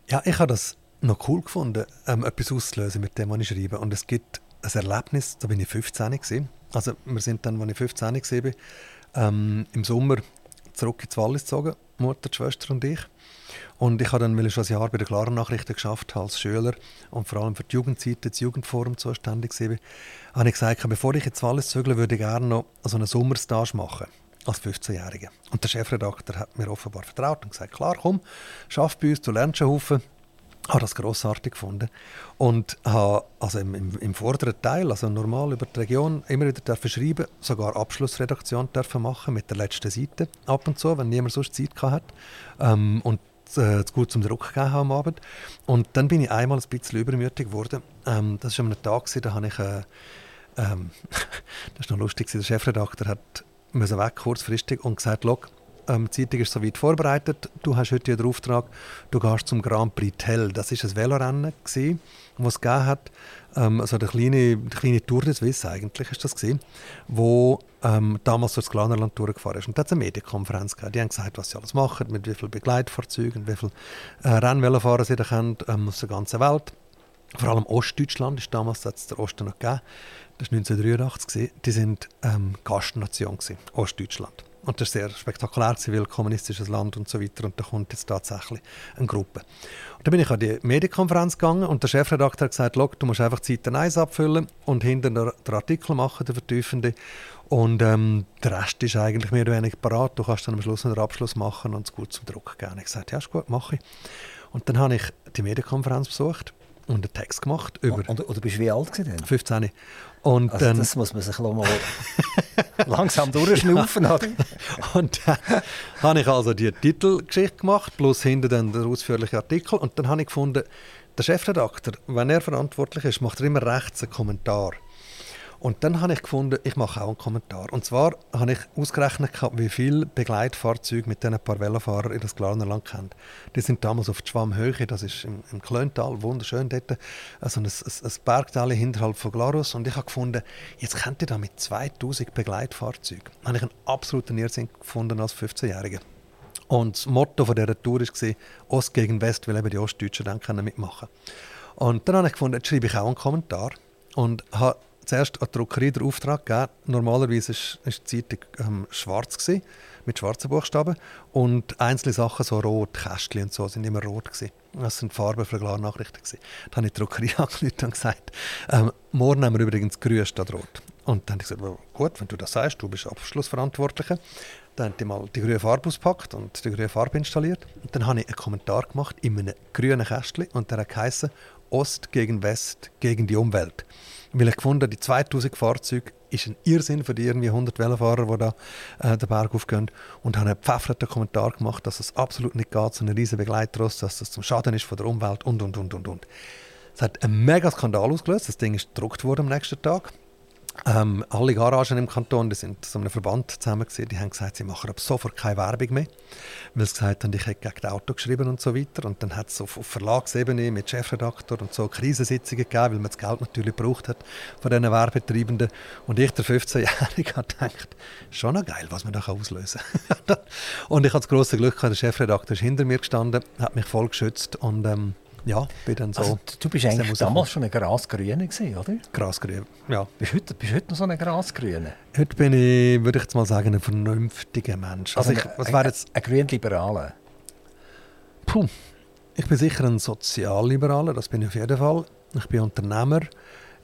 Ja, ich habe das noch cool gefunden, ähm, etwas auszulösen mit dem, was ich schreibe. Und es gibt ein Erlebnis, da bin ich 15 gewesen. Also wir sind dann, als ich 15 war, ähm, im Sommer zurück ins Wallis gezogen, Mutter, die Schwester und ich. Und ich habe dann, weil ich schon ein Jahr bei den Klaren Nachrichten geschafft habe, als Schüler und vor allem für die Jugendzeit, das Jugendforum zuständig war, habe ich gesagt, bevor ich ins Wallis zögle, würde ich gerne noch so einen Sommerstage machen als 15-Jähriger. Und der Chefredakteur hat mir offenbar vertraut und gesagt, klar, komm, schaff bei uns, du lernst einen Haufen. habe das grossartig gefunden und habe also im, im, im vorderen Teil, also normal über die Region, immer wieder dürfen schreiben, sogar Abschlussredaktion machen mit der letzten Seite ab und zu, wenn niemand sonst Zeit hatte. Ähm, und zu gut zum Druck gegeben am Abend. Und dann bin ich einmal ein bisschen übermütig geworden. Ähm, das war an einem Tag, da habe ich, äh, ähm, das ist noch lustig, der Chefredakteur hat weg kurzfristig und gesagt, «Schau, ähm, die Zeitung ist soweit vorbereitet, du hast heute den Auftrag, du gehst zum Grand Prix Tell. Das war ein Velorennen, gewesen, das es gegeben hat, ähm, also der kleine, kleine Tour des Suisse eigentlich ist das gewesen, wo ähm, damals durch das Glanerland durchgefahren ist. Und da hat es eine Medienkonferenz gegeben. Die haben gesagt, was sie alles machen, mit wie vielen Begleitfahrzeugen, wie viele äh, Rennvelofahrer sie da kennen, ähm, aus der ganzen Welt. Vor allem Ostdeutschland ist damals, hat der Osten noch gegeben, das war 1983, gewesen. die sind ähm, Gastnation, gewesen, Ostdeutschland. Und das war sehr spektakulär, weil kommunistisches Land und so weiter. Und da kommt jetzt tatsächlich eine Gruppe. Und dann bin ich an die Medienkonferenz gegangen und der Chefredakteur hat gesagt, «Schau, du musst einfach Seite 1 abfüllen und hinten den Artikel machen, den vertiefenden. Und ähm, der Rest ist eigentlich mehr oder weniger parat. Du kannst dann am Schluss den Abschluss machen und es gut zum Druck geben. Ich gesagt, ja, ist gut, mache ich. Und dann habe ich die Medienkonferenz besucht und einen Text gemacht über Und, und du bist wie alt gewesen? denn? 15. Und Also dann, das muss man sich mal langsam durchschnaufen. oder? Und dann habe ich also die Titelgeschichte gemacht, plus hinter dann der ausführliche Artikel. Und dann habe ich gefunden, der Chefredakteur, wenn er verantwortlich ist, macht er immer rechts einen Kommentar. Und dann habe ich gefunden, ich mache auch einen Kommentar. Und zwar habe ich ausgerechnet, wie viele Begleitfahrzeuge mit diesen paar Velofahrern in das Glarnerland kennen. Die sind damals auf die Schwammhöhe, das ist im, im Klöntal, wunderschön dort, also ein, ein, ein Bergtal hinterhalb von Glarus. Und ich habe gefunden, jetzt kennt ihr da mit 2000 Begleitfahrzeugen. Da habe ich einen absoluten Irrsinn gefunden als 15-Jähriger. Und das Motto von dieser Tour war Ost gegen West, weil eben die Ostdeutschen dann können mitmachen Und dann habe ich gefunden, jetzt schreibe ich auch einen Kommentar und habe zuerst an die Druckerei den Auftrag gegeben. Normalerweise war die Zeitung ähm, schwarz, gewesen, mit schwarzen Buchstaben und einzelne Sachen, so rot, Kästchen und so, sind immer rot. Gewesen. Das sind Farben für Klarnachrichten. Gewesen. Dann habe ich die Druckerei angerufen und gesagt, ähm, morgen haben wir übrigens grün statt rot. Und dann habe ich gesagt, «Oh, gut, wenn du das sagst, du bist Abschlussverantwortlicher. Dann haben die mal die grüne Farbe ausgepackt und die grüne Farbe installiert. Und dann habe ich einen Kommentar gemacht in einem grünen Kästchen und der hat geheißen, Ost gegen West gegen die Umwelt. Weil ich gefunden die 2000 Fahrzeuge ist ein Irrsinn für die irgendwie 100 Velofahrer, die da äh, den Berg aufgehen. Und habe einen pfefflerten Kommentar gemacht, dass es absolut nicht geht, so eine riesige Begleitrost, dass das zum Schaden ist von der Umwelt und, und, und, und, und. Es hat einen mega Skandal ausgelöst. Das Ding ist gedruckt worden am nächsten Tag. Ähm, alle Garagen im Kanton, die sind zu einem Verband zusammen gewesen, die haben gesagt, sie machen ab sofort keine Werbung mehr, weil sie gesagt haben, ich hätte gegen das Auto geschrieben und so weiter. Und dann hat es auf, auf Verlagsebene mit Chefredaktor und so Krisensitzungen gegeben, weil man das Geld natürlich gebraucht hat von diesen Werbetreibenden. Und ich, der 15-Jährige, habe gedacht, schon noch geil, was man da auslösen kann. und ich hatte das grosse Glück, der Chefredakteur ist hinter mir gestanden, hat mich voll geschützt und ähm, ja, bin dann so Also, du bist eigentlich damals schon ein Grasgrüne gewesen, oder? grasgrün. Ja. Bist heute, bist heute noch so ein Grasgrüne? Heute bin ich, würde ich jetzt mal sagen, ein vernünftiger Mensch. Also, ich, ein- was ein- wäre jetzt, Ein Grünliberaler. puh, ich bin sicher ein Sozialliberaler, das bin ich auf jeden Fall. Ich bin Unternehmer.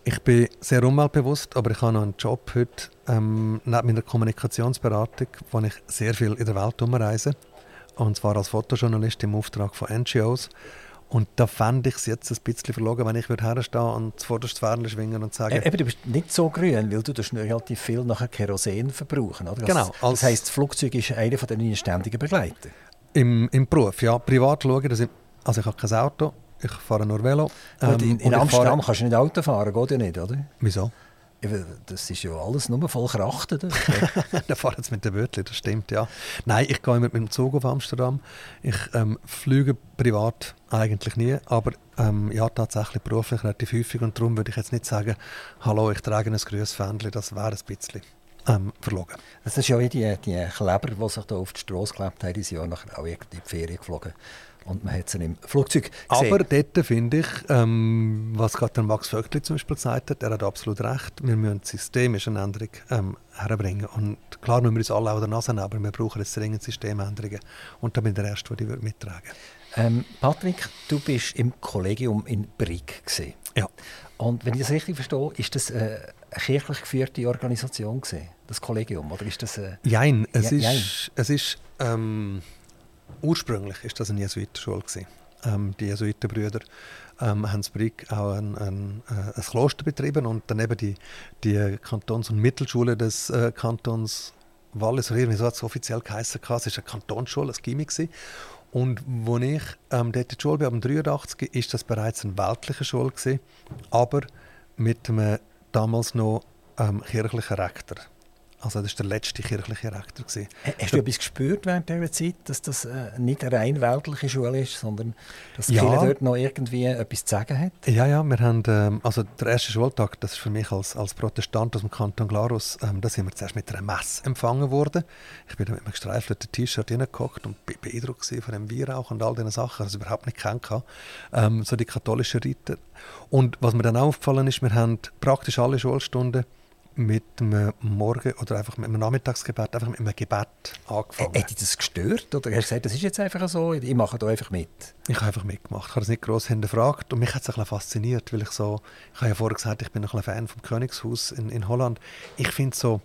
Ich bin sehr umweltbewusst, aber ich habe noch einen Job heute ähm, neben meiner Kommunikationsberatung, wo ich sehr viel in der Welt umreise. Und zwar als Fotojournalist im Auftrag von NGOs. Und da fände ich es jetzt ein bisschen verlogen, wenn ich würde herstehen und zuvorderst das Fähnchen schwingen und sagen, Äh, eben, du bist nicht so grün, weil du relativ viel nachher Kerosin verbrauchen. Oder? Das, Genau, als- Das heisst, das Flugzeug ist einer von deinen ständigen Begleiter. Im, Im Beruf, ja. Privat schauen, dass ich, also ich habe kein Auto, ich fahre nur Velo. In Ähm, und in ich Amsterdam fahre- kannst du nicht Auto fahren, geht ja nicht, oder? Wieso? Das ist ja alles nur voll Krachten. da fahren jetzt mit den Wörtern, das stimmt, ja. Nein, ich gehe immer mit dem Zug auf Amsterdam. Ich ähm, fliege privat eigentlich nie, aber ähm, ja, tatsächlich beruflich relativ häufig. Und darum würde ich jetzt nicht sagen, hallo, ich trage ein grünes Fähnchen, das wäre ein bisschen ähm, verlogen. Das ist ja wie die, die Kleber, die sich da auf die Straße geklebt haben, die sind ja nachher auch in die Ferien geflogen. Und man hat sie im Flugzeug gesehen. Aber dort finde ich, ähm, was gerade der Max Vögtli zum Beispiel gesagt hat, er hat absolut recht, wir müssen systemisch eine Änderung ähm, herbringen. Und klar müssen wir uns alle auch der Nase nehmen, aber wir brauchen jetzt dringend Systemänderungen. Und da bin ich der Erste, der die mittragen ähm, Patrick, du bist im Kollegium in Brig. Ja. Und wenn ich das richtig verstehe, ist das äh, eine kirchlich geführte Organisation gewesen, das Kollegium, oder ist das? Äh, Jein, es ja, ist, es ist ähm, ursprünglich ist das eine Jesuitenschule. Ähm, die Jesuitenbrüder ähm, haben in Brig auch ein, ein, äh, ein, Kloster betrieben und daneben die, die Kantons- und Mittelschule des äh, Kantons Wallis, oder irgendwie so hat es offiziell geheißen, es war eine Kantonsschule, ein gewesen. Und als ich ähm, dort in die Schule bin, 1983, war das bereits eine weltliche Schule, gewesen, aber mit einem damals noch ähm, kirchlichen Rektor. Also das war der letzte kirchliche Rektor. Gewesen. Hast du etwas gespürt während dieser Zeit, dass das äh, nicht eine rein weltliche Schule ist, sondern dass die ja. Kirche dort noch irgendwie etwas zu sagen hat? Ja, ja, wir haben, ähm, also der erste Schultag, das ist für mich als, als Protestant aus dem Kanton Glarus, ähm, da sind wir zuerst mit einer Messe empfangen worden. Ich bin da mit einem gestreifelten T-Shirt hineingehockt und be beeindruckt von dem Weihrauch und all diesen Sachen, also überhaupt nicht kennt ähm, so die katholischen Riten. Und was mir dann aufgefallen ist, wir haben praktisch alle Schulstunden mit einem Morgen- oder einfach mit einem Nachmittagsgebet, einfach mit einem Gebet angefangen. Hätte dich das gestört? Oder hast du gesagt, das ist jetzt einfach so, ich mache da einfach mit? Ich habe einfach mitgemacht. Ich habe das nicht gross hinterfragt. Und mich hat es ein bisschen fasziniert, weil ich so, ich habe ja vorher gesagt, ich bin ein bisschen Fan vom Königshaus in, in Holland. Ich finde so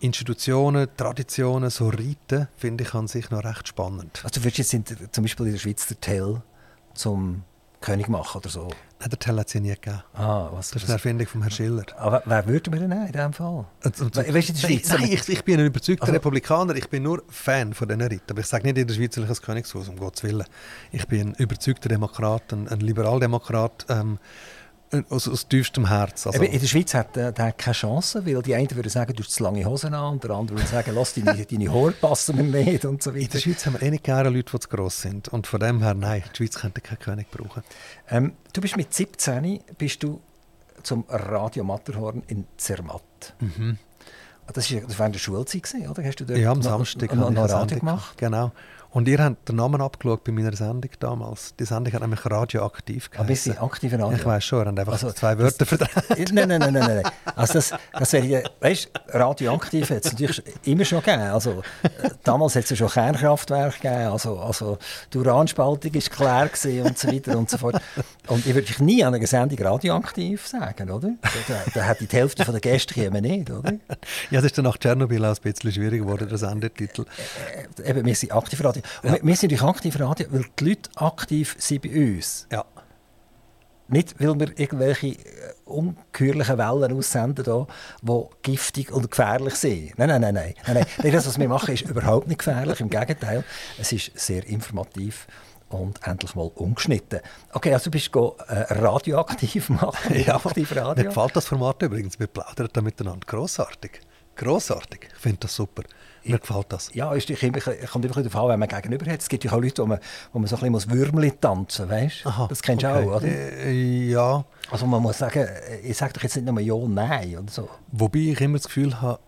Institutionen, Traditionen, so Riten, finde ich an sich noch recht spannend. Also du würdest jetzt in, zum Beispiel in der Schweiz der Tell zum König machen oder so? Nein, hat es nie gegeben. Ah, was, das ist eine Erfindung von Herrn Schiller. Aber wer würde man denn nehmen in diesem Fall? Also, weißt du, in der Schweiz? Nein, ich, ich, bin ein überzeugter also, Republikaner. Ich bin nur Fan von diesen Riten. Aber ich sage nicht in der Schweiz ein Königshaus, um Gottes Willen. Ich bin ein überzeugter Demokrat, ein, ein Liberaldemokrat. Ähm, aus, aus tiefstem Herz. Also. In der Schweiz hat äh, keine Chance, weil die einen würden sagen, du hast zu lange Hosen an, und der andere würde sagen, lass deine, deine Haare passen mir nicht und so weiter. In der Schweiz haben wir eh nicht gerne Leute, die zu gross sind. Und von dem her, nein, die Schweiz könnte keinen König brauchen. Ähm, du bist mit 17 bist du zum Radio Matterhorn in Zermatt. Mhm. Das war während der Schulzeit, oder? Hast du dort ja, am Samstag noch, noch Radio gemacht? Genau. Und ihr habt den Namen abgeschaut bei meiner Sendung damals. Die Sendung hat nämlich radioaktiv geheißen. Ein bisschen aktive Radio? Ich weiß schon, ihr habt einfach also, zwei Wörter verdreht. Nein, nein, nein, nein, nein. Also das, das wäre, weißt, radioaktiv hat es natürlich immer schon gegeben. Also, damals hat es ja schon Kernkraftwerke gegeben. Also, also die Uranspaltung war klar und so weiter und so fort. Und ich würde dich nie an einer Sendung radioaktiv sagen, oder? Da, da hätte die Hälfte der Gäste kämen nicht, oder? Ja, das ist dann nach Tschernobyl auch ein bisschen schwieriger geworden, der Sendetitel. Äh, äh, eben, wir sind aktiv Radio. Ja. Wir, sind durch aktiv Radio, weil die Leute aktiv sind bei uns. Ja. Nicht, weil wir irgendwelche äh, ungeheuerlichen Wellen aussenden, die giftig und gefährlich sind. Nein, nein, nein, nein. nein, nein. Das, was wir machen, ist überhaupt nicht gefährlich. Im Gegenteil, es ist sehr informativ und endlich mal ungeschnitten. Okay, also du bist go, äh, radioaktiv machen. ja, aktiv Radio. Mir gefällt das Format übrigens. Wir plaudern da miteinander. Grossartig. Grossartig. Ich finde das super. Mir gefällt das. Ja, es kommt immer darauf an, wenn man gegenüber hat. Es gibt ja auch Leute, wo man, wo man so ein bisschen Würmli tanzen muss, weißt? Das kennst okay. du auch, oder? Äh, ja. Also man muss sagen, ich sage doch jetzt nicht nur Ja, Nein oder so. Wobei ich immer das Gefühl habe,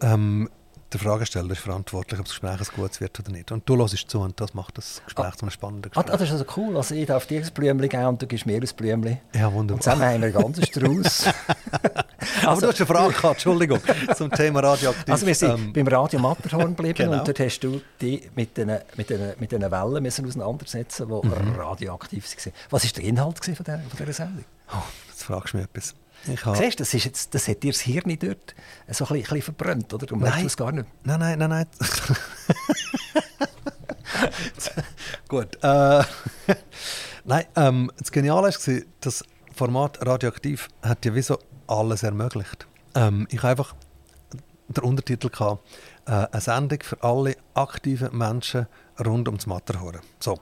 ähm, der Fragesteller ist verantwortlich, ob das Gespräch ein gutes wird oder nicht. Und du hörst zu und das macht das Gespräch ah, zu einem spannenden Gespräch. Ah, das ist also cool. Also ich darf dir ein Blümchen geben und du gibst mir ein Blümchen. Ja, wunderbar. Und zusammen haben wir einen ganzen Strauß. also, Aber du hast eine Frage gehabt, Entschuldigung, zum Thema radioaktiv. Also wir sind ähm, beim Radio Matterhorn geblieben genau. und dort hast du dich mit den, mit den, mit den Wellen müssen auseinandersetzen, die mhm. radioaktiv waren. Was war der Inhalt von dieser, von dieser Sendung? Oh, jetzt fragst du mich etwas. Ich Siehst, das, ist jetzt, das hat dir das Hirn dort so ein bisschen, verbrannt, oder? Du nein, es gar nicht. Nein, nein, nein, nein. Gut. Äh, nein, ähm, das Geniale war, das Format Radioaktiv hat ja wieso alles ermöglicht. Ähm, ich habe einfach den Untertitel gehabt, äh, eine Sendung für alle aktiven Menschen rund ums Matterhorn. So.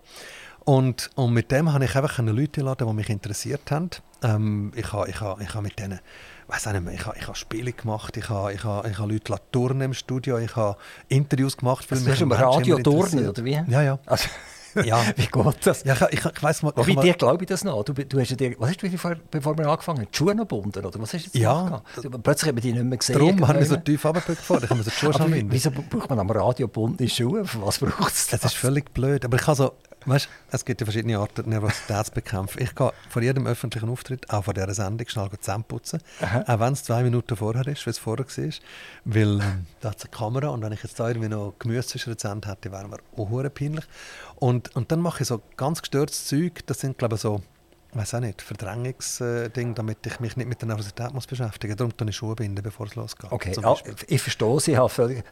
Und, und mit dem habe ich einfach Leute geladen, die mich interessiert haben. Ähm, ich habe ich ha, ich ha mit denen weiß nicht mehr, ich habe ich ha Spiele gemacht, ich habe ich ha, ich ha Leute turnen im Studio, ich habe Interviews gemacht. Also, du hast im Radio turnen, oder wie? Ja, ja. Also, ja. Wie geht das? Ja, ich, ich, ich weiss mal... Wie dir glaube ich das noch? Du, du hast dir, was hast du bevor, bevor wir angefangen haben? Die Schuhe noch gebunden, oder was hast du jetzt ja, du, Plötzlich haben wir die nicht mehr gesehen. Darum haben wir so tief runtergefahren, ich habe mir so die Schuhe Aber wieso braucht man am Radio gebundene Schuhe? Was braucht es das? Das ist völlig blöd. Aber ich kann so... Weißt, es gibt ja verschiedene Arten, Nervositätsbekämpfen. Ich gehe vor jedem öffentlichen Auftritt, auch vor dieser Sendung, schnell zusammenputzen. Aha. Auch wenn es zwei Minuten vorher ist, wie es vorher war. Weil ähm, da hat es eine Kamera und wenn ich jetzt da irgendwie noch Gemüse zwischen den Zähnen hätte, wäre mir auch peinlich. Und, und dann mache ich so ganz gestörtes Zeug. Das sind, glaube ich, so weiß auch nicht, Verdrängungsding, damit ich mich nicht mit der Nervosität muss beschäftigen muss. Darum tue ich Schuhe binden, bevor es losgeht. Okay, ja, ich verstehe Sie.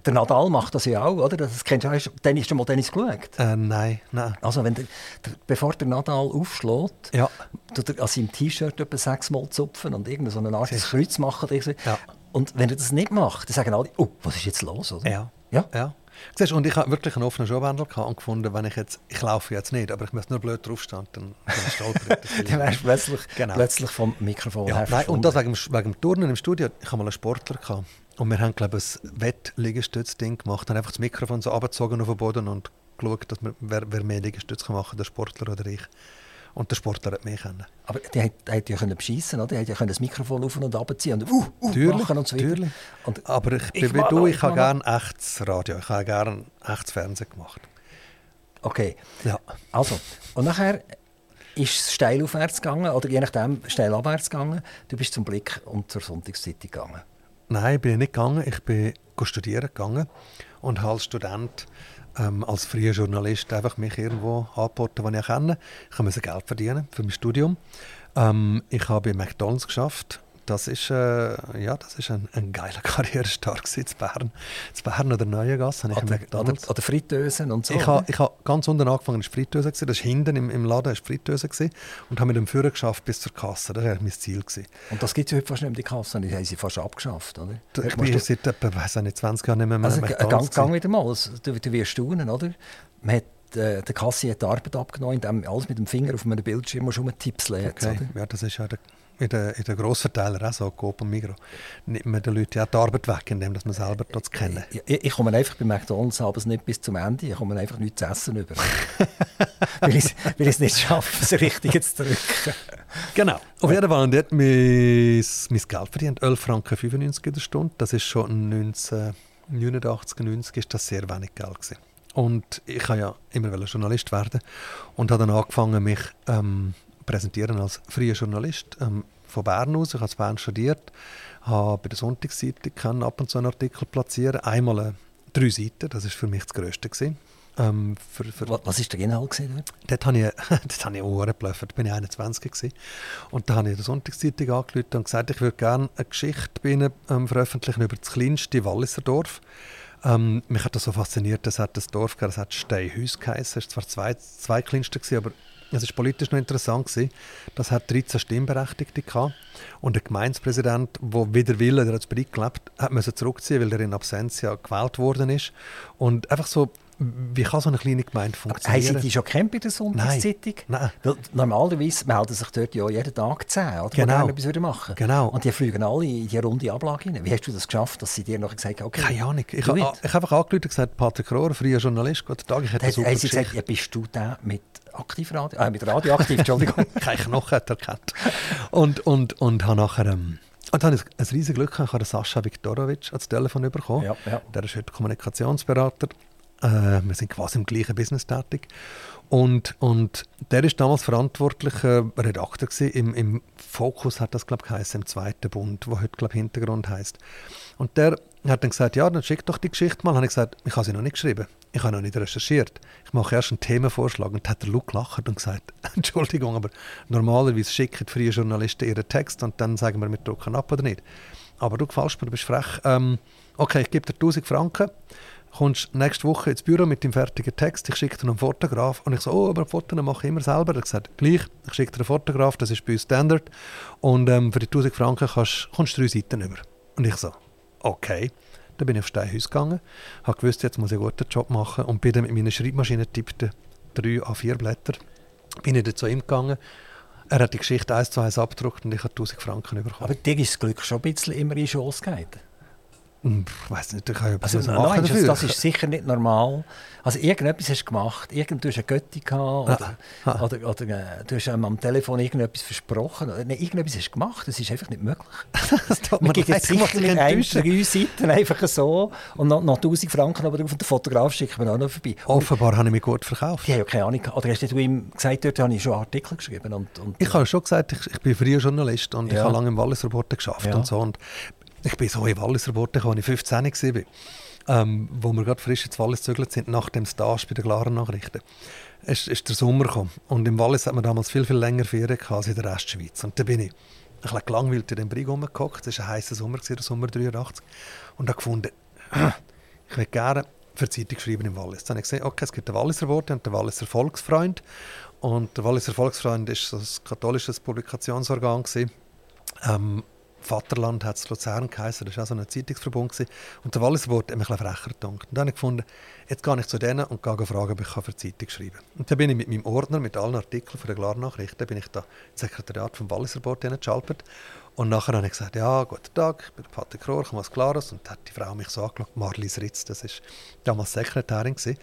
Der Nadal macht das ja auch, oder? Das kennst du, hast Tennis, schon mal Tennis geschaut? Äh, nein, nein. Also wenn der, der, bevor der Nadal aufschlägt, ja. tut er an seinem T-Shirt etwa sechsmal zupfen und irgendeine so eine Art Kreuz machen. Ja. Und wenn er das nicht macht, dann sagen alle, oh, was ist jetzt los? Oder? Ja. ja. ja. Siehst, und ich habe wirklich einen offenen Schuhwandel und gefunden, wenn ich jetzt, ich laufe jetzt nicht, aber ich müsste nur blöd draufstehen, dann, dann stolper ich. dann wärst du plötzlich, genau. plötzlich vom Mikrofon ja, nein, Und das wegen, wegen dem Turnen im Studio. Ich habe mal einen Sportler gehabt. Und wir haben, glaube ich, ein Wettliegestütz-Ding gemacht, haben einfach das Mikrofon so abgezogen auf den Boden und geschaut, dass wir, wer, wer mehr Liegestütze machen kann, der Sportler oder ich. Und der Sportler hat mich kennen. Aber der hätte ja können beschissen, oder? Der hätte ja das Mikrofon auf und abziehen und uh, uh, natürlich, machen und so weiter. Und Aber ich bin wie du, ich habe gerne echtes Radio, ich habe gerne echtes Fernsehen gemacht. Okay. Ja. Also, und nachher ist es steil aufwärts gegangen oder je nachdem steil abwärts gegangen. Du bist zum Blick und zur Sonntagszeitung gegangen. Nein, bin ich nicht gegangen. Ich bin studieren gegangen und als Student ähm, als freier Journalist einfach mich irgendwo angeboten, was ich kenne. Ich musste Geld verdienen für mein Studium. Ähm, ich habe bei McDonalds geschafft das ist, äh, ja, das ist ein, ein geiler Karrierestart in Bern. In Bern oder Neuengasse. An der, an, der, Fritteusen und so. Ich habe ha ganz unten angefangen, das war Fritteuse. Das war hinten im, im Laden, das Fritteuse. Und habe mit dem Führer geschafft bis zur Kasse. Das war mein Ziel. Gewesen. Und das gibt es heute fast nicht mehr, die Kasse. Die haben sie fast abgeschafft, oder? Da, ich bin seit etwa, weiß nicht, 20 Jahren nicht mehr, mehr also, gang, gang wieder mal. Du, du wirst staunen, oder? Man hat äh, der Kassi hat die Arbeit abgenommen, indem alles mit dem Finger auf einem Bildschirm schon Tipps lernt. Okay. Ja, das ist ja der in den, in den Grossverteilern auch so, Coop und Migros, nimmt man den Leuten ja die Arbeit weg, indem man selber dort kennen. Ich, ich, komme einfach bei McDonalds abends nicht bis zum Ende, ich komme einfach nichts zu essen über. weil ich es nicht schaffe, das Richtige zu drücken. Genau. Auf jeden Fall, und dort mein, mein Geld verdient, 11 Franken 95 in der Stunde, das ist schon 1989, 90 ist das sehr wenig Geld gewesen. Und ich wollte ja immer Journalist werden und habe dann angefangen, mich ähm, präsentieren als freier Journalist ähm, von Bern aus. Ich habe in Bern studiert, habe bei der Sonntagszeitung ab und zu einen Artikel platzieren. Einmal äh, drei Seiten, das war für mich das Größte. Gewesen. Ähm, für, für was war der Inhalt? Gewesen, dort habe ich, dort habe ich Ohren geblufft, da bin ich 21 gewesen. Und da habe ich der Sonntagszeitung angerufen und gesagt, ich würde gerne eine Geschichte bei Ihnen ähm, veröffentlichen über das kleinste Walliser Dorf. Ähm, mich hat das so fasziniert, das hat das Dorf, das hat Steinhäus geheißen, es war zwar zwei, zwei kleinste gewesen, aber es war politisch noch interessant. Gewesen. Das hat 13 Stimmberechtigte gehabt. Und der Gemeindepräsident, der wieder will, der hat es gelebt, hat müssen zurückziehen, weil er in Absentia gewählt worden ist. Und einfach so, wie kann so eine kleine Gemeinde funktionieren? Haben Sie die schon kennt bei der Sonntagszeitung? Nein. Weil normalerweise melden sich dort ja jeden Tag zehn, oder? Genau. Die etwas machen Genau. Und die fliegen alle in die runde Ablage rein. Wie hast du das geschafft, dass sie dir noch gesagt haben, okay, Keine Ahnung. Ich habe hab einfach angerufen und gesagt, Patrick Rohr, freier Journalist, guten Tag, ich hätte eine super Haben sie gesagt, ja, bist du der mit Aktivradio? Äh, mit Radioaktiv, Entschuldigung. Kein Knochen hat er gehabt. Und, und, und habe nachher... Ähm, und dann habe ich ein riesiges Glück ich habe Sascha Viktorovic ans Telefon bekommen. Ja, ja. Der ist heute Kommunikationsberater. Äh, wir sind quasi im gleichen Business tätig. Und, und der ist damals verantwortlicher Redakteur gewesen. Im, Im Fokus hat das, glaube ich, im zweiten Bund, wo heute, glaube ich, Hintergrund heißt. Und der hat dann gesagt, ja, dann schick doch die Geschichte mal. Habe ich gesagt, ich habe sie noch nicht geschrieben. Ich habe noch nicht recherchiert. Ich mache erst einen Themenvorschlag. Und hat der Luke gelacht und gesagt, Entschuldigung, aber normalerweise schicken die freien Journalisten ihren Text und dann sagen wir, wir drucken ab oder nicht. Aber du gefällst mir, du bist frech. Ähm, okay, ich gebe dir 1000 Franken kommst nächste Woche ins Büro mit dem fertigen Text, ich schicke dir einen Fotograf und ich so, oh, aber Fotos mache ich immer selber. Er hat gesagt, gleich, ich schicke dir einen Fotograf, das ist bei uns Standard und ähm, für die 1000 Franken kannst, kommst du drei Seiten über. Und ich so, okay. Dann bin ich auf Steinhaus gegangen, habe gewusst, jetzt muss ich einen guten Job machen und bin dann mit meiner Schreibmaschine tippte drei A4 Blätter bin ich dann zu ihm gegangen. Er hat die Geschichte eins zu eins abgedruckt und ich habe 1000 Franken bekommen. Aber dir ist das Glück schon ein bisschen immer in Schoss gegangen. Hm, Ich weiß nicht, ich kann etwas Also, machen nein, das, dafür. das ist sicher nicht normal. Also irgendetwas hast du gemacht, irgend, du hast eine Götti gehabt oder, Ah, ah. oder, oder äh, du hast ihm am Telefon irgendetwas versprochen. Nein, irgendetwas hast du gemacht, das ist einfach nicht möglich. das tut Man mir gibt jetzt ich sicher nicht ein, drei Seiten einfach so und noch, noch 1000 Franken aber drauf und der Fotograf schickt mir auch noch vorbei. Offenbar habe ich mich gut verkauft. die haben ja keine Ahnung. Oder hast du ihm gesagt, dort habe ich schon Artikel geschrieben? Und, und, Ich habe schon gesagt, ich, ich bin früher Journalist und ich Ja. habe lange im Walliser Boten geschafft Ja. und so. Und ich bin so im Walliser Boten, als ich 15 war, ähm, wo wir gerade frisch ins Wallis gezögert sind, nach dem Stage bei den klaren Nachrichten. Es ist der Sommer gekommen und im Wallis hat man damals viel, viel länger Ferien gehabt als in der Restschweiz. Und da bin ich ein bisschen gelangweilt in den Brig rumgehockt. Es war ein heißer Sommer, der Sommer 83. Und habe gefunden, ich würde gerne für Zeitung schreiben im Wallis. Dann habe ich gesehen, okay, es gibt den Walliser Bote und den Walliser Volksfreund. Und der Walliser Volksfreund so ein katholisches Publikationsorgan. Gewesen. Ähm, Vaterland hat es Luzern geheißen, das war auch so ein Zeitungsverbund. Und der hat mich ein bisschen frecher gedacht. Und dann habe ich gefunden, jetzt gehe ich zu denen und gehe fragen, ob ich für die Zeitung schreiben kann. Und dann bin ich mit meinem Ordner, mit allen Artikeln von der Klarnachrichten, bin ich da ins Sekretariat vom Walliser Bote hineingeschaltet. Und nachher habe ich gesagt, ja, guten Tag, ich bin Patrick Rohr, ich komme aus Klaras. Und dann hat die Frau mich so angeschaut, Marlies Ritz, das war damals Sekretärin. Gewesen.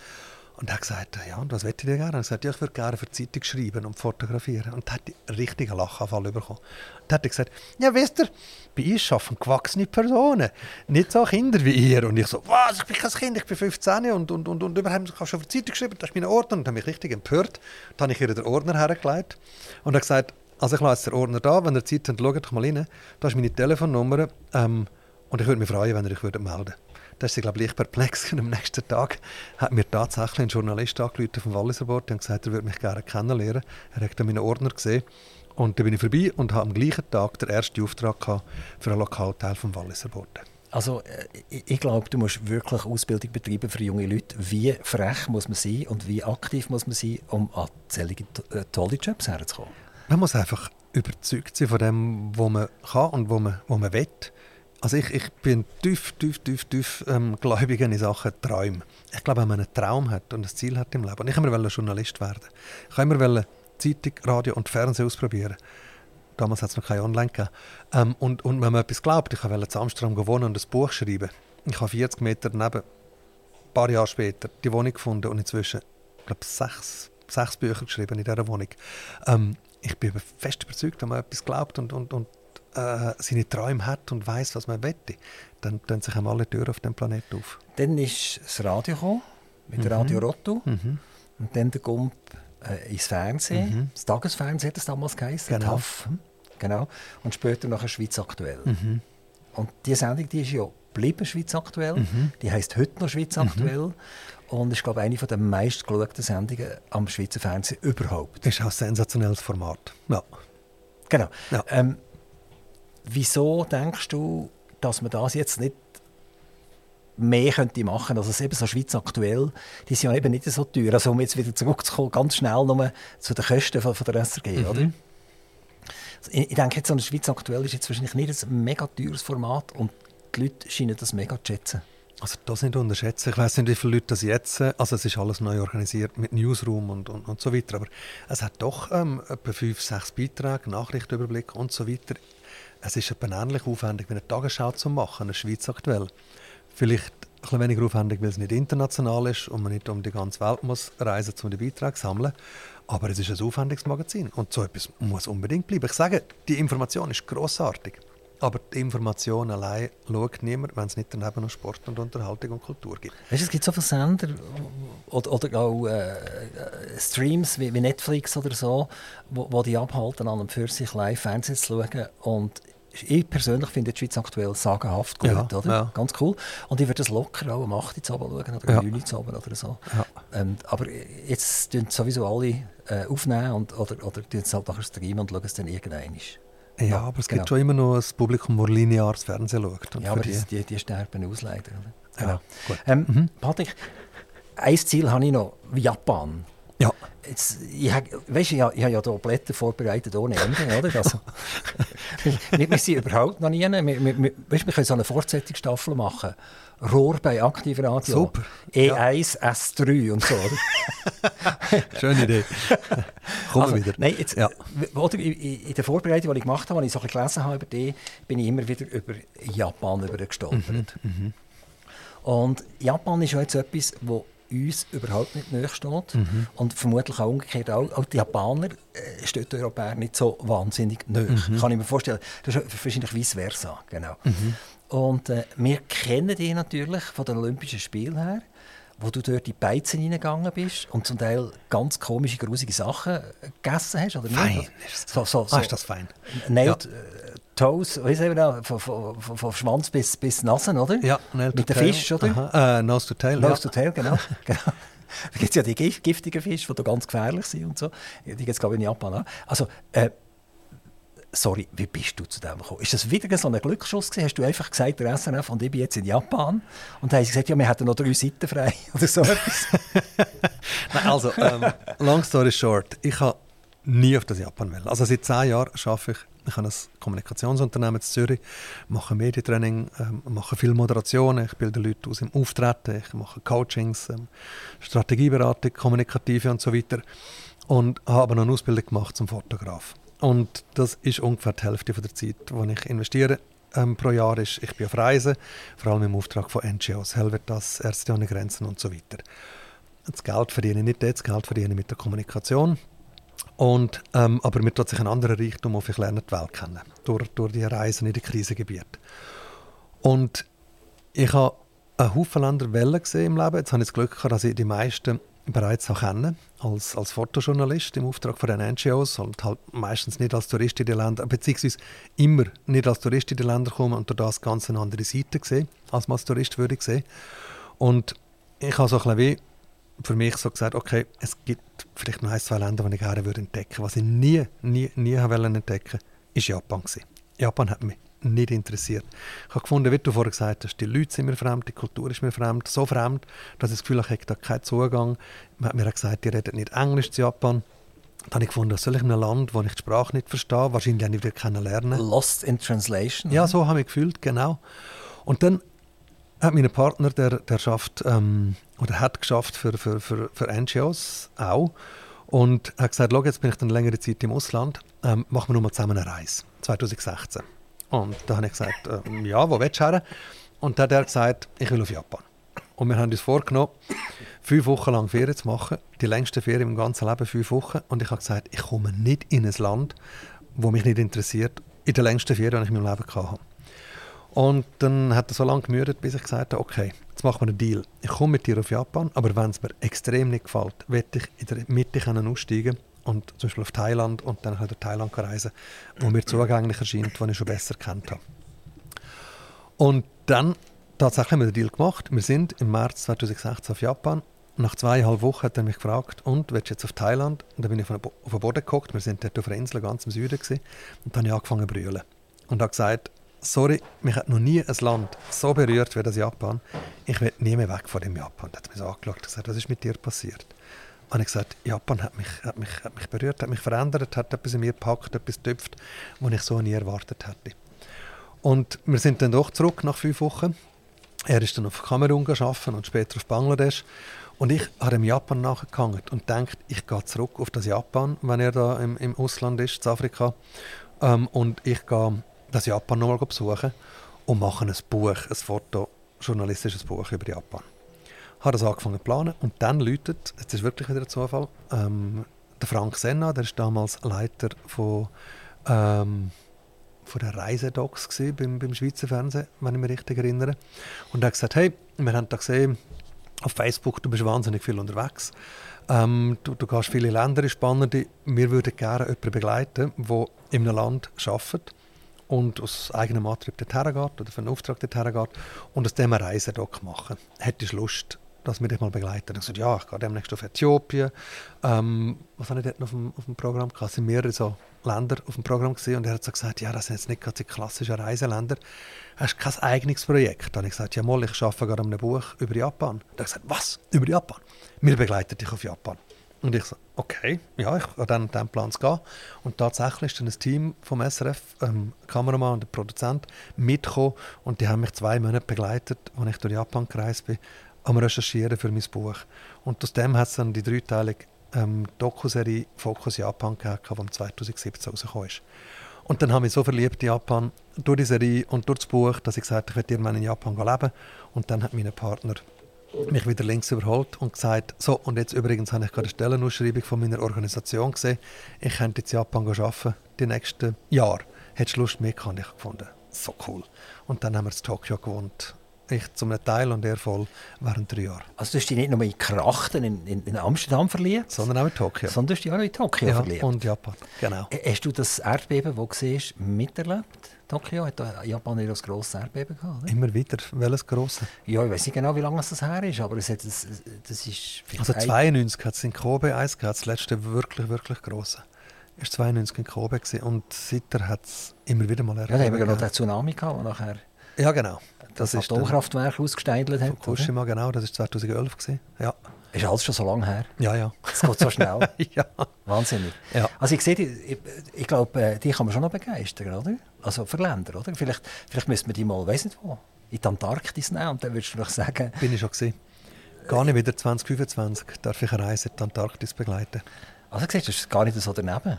Und er hat gesagt, ja, und was möchte ich denn gerne? Und ich gesagt, ja, ich würde gerne für die Zeitung schreiben und fotografieren. Und hat einen richtigen Lachanfall bekommen. Dann hat er gesagt, ja, wisst ihr, bei uns arbeiten gewachsene Personen, nicht so Kinder wie ihr. Und ich so, was, ich bin kein Kind, ich bin 15 und, und, und, und überhaupt ich habe schon für die Zeitung geschrieben, das ist mein Ordner. Und dann habe ich richtig empört. Dann habe ich ihr den Ordner hergelegt und er gesagt, also ich lasse den Ordner da, wenn ihr Zeit habt, schaut doch mal rein. Da ist meine Telefonnummer ähm, und ich würde mich freuen, wenn ihr euch würdet melden da ist sie, glaube ich, leicht perplex. Und am nächsten Tag hat mir tatsächlich ein Journalist angerufen vom Walliser Board und gesagt, er würde mich gerne kennenlernen. Er hat dann meinen Ordner gesehen. Und dann bin ich vorbei und habe am gleichen Tag den ersten Auftrag gehabt für einen Lokalteil vom Walliser Board. Also, äh, ich, glaube, du musst wirklich Ausbildung betreiben für junge Leute. Wie frech muss man sein und wie aktiv muss man sein, um an solche äh, tolle Jobs herzukommen? Man muss einfach überzeugt sein von dem, was man kann und was man, was man will. Also ich, ich bin tief, tief, tief, tief ähm, gläubig in Sachen Träume. Ich glaube, wenn man einen Traum hat und ein Ziel hat im Leben. Und ich wollte Journalist werden. Ich wollte immer Zeitung, Radio und Fernsehen ausprobieren. Damals hat es noch keine Online gegeben. Ähm, und, und wenn man etwas glaubt, ich wollte in Amsterdam wohnen und ein Buch schreiben. Ich habe 40 Meter daneben, ein paar Jahre später, die Wohnung gefunden und inzwischen, ich glaube, sechs, sechs Bücher geschrieben in dieser Wohnung. Ähm, ich bin fest überzeugt, wenn man etwas glaubt und, und, und äh, seine Träume hat und weiß, was man möchte, dann tun sich alle Türen auf dem Planeten auf. Dann ist das Radio gekommen, mit Radio Rotto. Mhm. Und dann der Gump äh, ins Fernsehen. Mhm. Das Tagesfernsehen hat das damals geheißen. Genau. TAF. Genau. Und später nachher Schweiz aktuell. Mhm. Und die Sendung die ist ja geblieben Schweiz aktuell. Mhm. Die heißt heute noch Schweiz aktuell. Und ist, glaube ich, eine der meistgeschauten Sendungen am Schweizer Fernsehen überhaupt. Das ist auch ein sensationelles Format. Ja. Genau. Ja. Ähm, wieso denkst du, dass man das jetzt nicht mehr könnte machen Also es ist eben so Schweiz aktuell, die sind ja eben nicht so teuer. Also um jetzt wieder zurückzukommen, ganz schnell nur zu den Kosten von, von der SRG, oder? Also ich, ich denke jetzt, so eine Schweiz aktuell ist jetzt wahrscheinlich nicht ein mega teures Format und die Leute scheinen das mega zu schätzen. Also das nicht unterschätzen. Ich weiß nicht, wie viele Leute das jetzt, also es ist alles neu organisiert mit Newsroom und, und, und so weiter, aber es hat doch ähm, etwa fünf, sechs Beiträge, Nachrichtenüberblick und so weiter. Es ist etwa ähnlich aufwendig wie eine Tagesschau zu machen, eine Schweiz aktuell. Vielleicht ein bisschen weniger aufwendig, weil es nicht international ist und man nicht um die ganze Welt muss reisen, um die Beiträge zu sammeln. Aber es ist ein aufwendiges Magazin und so etwas muss unbedingt bleiben. Ich sage, die Information ist grossartig. Aber die Information allein schaut niemand, wenn es nicht daneben noch Sport und Unterhaltung und Kultur gibt. Weißt du, es gibt so viele Sender oder, oder auch äh, äh, Streams wie, wie Netflix oder so, wo, wo die abhalten, an und für sich live Fernsehen zu schauen. Und ich persönlich finde die Schweiz aktuell sagenhaft gut, Ja, oder? ja. Ganz cool. Und ich würde das locker auch am 8. Uhr schauen oder Ja. am 9. Uhr oder so. Ja. Ähm, aber jetzt tun sowieso alle äh, aufnehmen und, oder, oder tun es halt nachher streamen und schauen es dann irgendwann. Ja, Ja, aber es genau. gibt schon immer noch ein Publikum, das lineares Fernsehen schaut. Und Ja, aber die- die, die, sterben aus leider. Oder? Ja, gut. Ähm, Mhm. Patrick, ein Ziel habe ich noch, Japan. Ja. Jetzt, ich habe, weißt, ich, habe, ich habe ja hier Blätter vorbereitet ohne Ende, oder? Also, wir, wir sind überhaupt noch nie. Wir, wir, wir, weißt, wir können so eine Fortsetzungsstaffel machen. Rohr bei Aktivradio. Super. E1, ja. S3 und so? Schöne Idee. Kommen also, wieder. Nein, jetzt, ja. oder, in der Vorbereitung, die ich gemacht habe, als ich so ein gelesen habe über die, bin ich immer wieder über Japan gestolpert. Mhm, mhm. Und Japan ist ja jetzt etwas, wo uns überhaupt nicht nahe steht. Mhm. Und vermutlich auch umgekehrt auch, auch die Japaner äh, stehen die Europäer nicht so wahnsinnig nahe. Mhm. Kann ich mir vorstellen. Das ist wahrscheinlich vice versa. Genau. Mhm. Und äh, wir kennen die natürlich von den Olympischen Spielen her, wo du dort in die Beizen reingegangen bist und zum Teil ganz komische, grusige Sachen gegessen hast, oder fein. nicht? So, so, so, ah, ist das fein. Nailed, ja. Toes, weißt du, von, von, von, von Schwanz bis, bis Nase, oder? Ja, Mit dem Fisch, oder? Äh, nose to Tail. Nose ja. to Tail, genau. genau. Da gibt es ja die giftigen Fische, die ganz gefährlich sind und so. Die gibt es, glaube ich, in Japan auch. Also, äh, sorry, wie bist du zu dem gekommen? Ist das wieder so ein Glücksschuss gewesen? Hast du einfach gesagt, der SNF und ich bin jetzt in Japan? Und dann haben sie gesagt, ja, wir hätten noch drei Seiten frei oder so etwas? Nein, also, ähm, long story short, ich habe nie auf das Japan wollen. Also seit zehn Jahren arbeite ich ich habe ein Kommunikationsunternehmen in Zürich, mache Medientraining, ähm, mache viel Moderation, ich bilde Leute aus im Auftreten, ich mache Coachings, ähm, Strategieberatung, Kommunikative und so weiter. Und habe noch eine Ausbildung gemacht zum Fotograf. Und das ist ungefähr die Hälfte von der Zeit, die ich investiere ähm, pro Jahr. Ist, ich bin auf Reisen, vor allem im Auftrag von NGOs, Helvetas, Ärzte ohne Grenzen und so weiter. Das Geld verdiene ich nicht das Geld verdiene ich mit der Kommunikation. Und, ähm, aber mir tut sich ein anderer Reichtum auf, ich lerne die Welt kennen, durch, durch die Reisen in die Krisengebiete. Und ich habe einen Haufen Wellen gesehen im Leben. Jetzt habe ich das Glück gehabt, dass ich die meisten bereits auch kenne, als, als Fotojournalist im Auftrag von den NGOs und halt meistens nicht als Tourist in die Länder, beziehungsweise immer nicht als Tourist in die Länder kommen und durch das ganz eine andere Seite gesehen, als man als Tourist würde sehen. Und ich habe so ein bisschen wie für mich so gesagt, okay, es gibt vielleicht noch ein, zwei Länder, die ich gerne würde entdecken würde. Was ich nie, nie, nie wollte entdecken, war Japan. Gewesen. Japan hat mich nicht interessiert. Ich habe gefunden, wie du vorher gesagt hast, die Leute sind mir fremd, die Kultur ist mir fremd, so fremd, dass ich das Gefühl habe, ich habe da keinen Zugang. Man hat mir gesagt, die reden nicht Englisch zu Japan. Dann habe ich gefunden, soll ich in einem Land, wo ich die Sprache nicht verstehe, wahrscheinlich auch nicht wieder kennenlernen. Lost in Translation? Ja, so habe ich gefühlt, genau. Und dann hat mein Partner, der, der schafft, ähm, oder hat geschafft für, für, für, für NGOs auch. Und hat gesagt, jetzt bin ich dann längere Zeit im Ausland, ähm, machen wir nur mal zusammen eine Reise. 2016. Und da habe ich gesagt, äh, ja, wo willst du her? Und dann hat er gesagt, ich will auf Japan. Und wir haben uns vorgenommen, fünf Wochen lang Ferien zu machen. Die längste Ferien im ganzen Leben, fünf Wochen. Und ich habe gesagt, ich komme nicht in ein Land, wo mich nicht interessiert, in der längsten Ferien, die ich in meinem Leben hatte. Und dann hat er so lange gemüdet, bis ich gesagt habe, okay, jetzt machen wir einen Deal. Ich komme mit dir auf Japan, aber wenn es mir extrem nicht gefällt, werde ich in der Mitte aussteigen und zum Beispiel auf Thailand und dann durch Thailand reisen, wo mir zugänglich erscheint, wo ich schon besser kennt habe. Und dann tatsächlich haben wir den Deal gemacht. Wir sind im März 2016 auf Japan. Nach zweieinhalb Wochen hat er mich gefragt, und willst du jetzt auf Thailand? Und dann bin ich auf den Boden geguckt. Wir sind dort auf einer Insel ganz im Süden gewesen. und dann habe ich angefangen zu brüllen und habe gesagt, sorry, mich hat noch nie ein Land so berührt wie das Japan. Ich will nie mehr weg von dem Japan. Er hat mich so angeschaut und gesagt, was ist mit dir passiert? Und ich gesagt, Japan hat mich, hat, mich, hat mich berührt, hat mich verändert, hat etwas in mir gepackt, etwas getöpft, was ich so nie erwartet hätte. Und wir sind dann doch zurück nach fünf Wochen. Er ist dann auf Kamerun arbeiten und später auf Bangladesch. Und ich habe im Japan nachgehangen und denkt, ich gehe zurück auf das Japan, wenn er da im, im Ausland ist, in Afrika. Ähm, und ich gehe das Japan nochmal besuchen und machen ein Buch, ein fotojournalistisches Buch über Japan. Ich habe das angefangen zu planen und dann läutet, jetzt ist wirklich wieder ein Zufall, ähm, der Frank Senna, der ist damals Leiter von, ähm, von der Reisedocs beim, beim Schweizer Fernsehen, wenn ich mich richtig erinnere. Und er hat gesagt, hey, wir haben da gesehen, auf Facebook, du bist wahnsinnig viel unterwegs. Ähm, du, du gehst viele Länder in spannende. Wir würden gerne jemanden begleiten, der in einem Land arbeitet und aus eigenem Antrieb dorthin geht oder für einen Auftrag dorthin geht und aus dem eine Reisedoc machen. Hättest du Lust, dass wir dich mal begleiten? Ich sagte, ja, ich gehe demnächst auf Äthiopien. Ähm, was habe ich dort noch auf dem, auf dem Programm gehabt? Es sind mehrere so Länder auf dem Programm gesehen und er hat so gesagt, ja, das sind jetzt nicht gerade die klassischen Reiseländer. Hast du kein eigenes Projekt? Dann habe ich gesagt, ja, mal, ich arbeite gerade an einem Buch über Japan. Er hat gesagt, was? Über Japan? Wir begleiten dich auf Japan. Und ich so, okay, ja, ich habe dann den Plan zu gehen. Und tatsächlich ist dann ein Team vom SRF, ähm, Kameramann und der Produzent, mitgekommen und die haben mich zwei Monate begleitet, als ich durch Japan gereist bin, am Recherchieren für mein Buch. Und aus dem hat es dann die dreiteilige ähm, Dokuserie Fokus Japan gehabt, die 2017 rausgekommen ist. Und dann habe ich so verliebt in Japan durch die Serie und durch das Buch, dass ich gesagt habe, ich werde irgendwann in Japan leben. Und dann hat mein Partner mich wieder links überholt und gesagt, so, und jetzt übrigens habe ich gerade eine Stellenausschreibung von meiner Organisation gesehen, ich könnte jetzt Japan arbeiten, die nächsten Jahre. Hättest du Lust, mehr? Und ich gefunden, so cool. Und dann haben wir in Tokio gewohnt ich zum Teil und er voll während drei Jahren. Also du hast dich nicht nur in Krachten in, in, in Amsterdam verliebt? Sondern auch in Tokio. Sondern du hast dich auch in Tokio ja, verliebt? und Japan, genau. Hast du das Erdbeben, das du siehst, miterlebt? Tokio hat Japan ja ein grosses Erdbeben gehabt. Oder? Immer wieder. Welches grosse? Ja, ich weiß nicht genau, wie lange das her ist, aber es hat, das, das ist... Also 92 hat es in Kobe eins gehabt, das letzte wirklich, wirklich grosse. Es war 92 in Kobe gewesen, und seither hat es immer wieder mal Erdbeben Ja, da haben wir noch den Tsunami gehabt, nachher... Ja, genau das, Atomkraftwerk ausgesteigelt hat. Fukushima, genau, das war 2011. Gewesen. Ja. Ist alles schon so lange her? Ja, ja. Es geht so schnell. ja. Wahnsinnig. Ja. Also ich sehe, ich, ich glaube, äh, die kann man schon noch begeistern, oder? Also für Länder, oder? Vielleicht, vielleicht müsste man die mal, weiß nicht wo, in die Antarktis nehmen und dann würdest du noch sagen... Bin ich schon gesehen. Gar nicht wieder 2025 darf ich eine Reise in die Antarktis begleiten. Also siehst du, das ist gar nicht so daneben.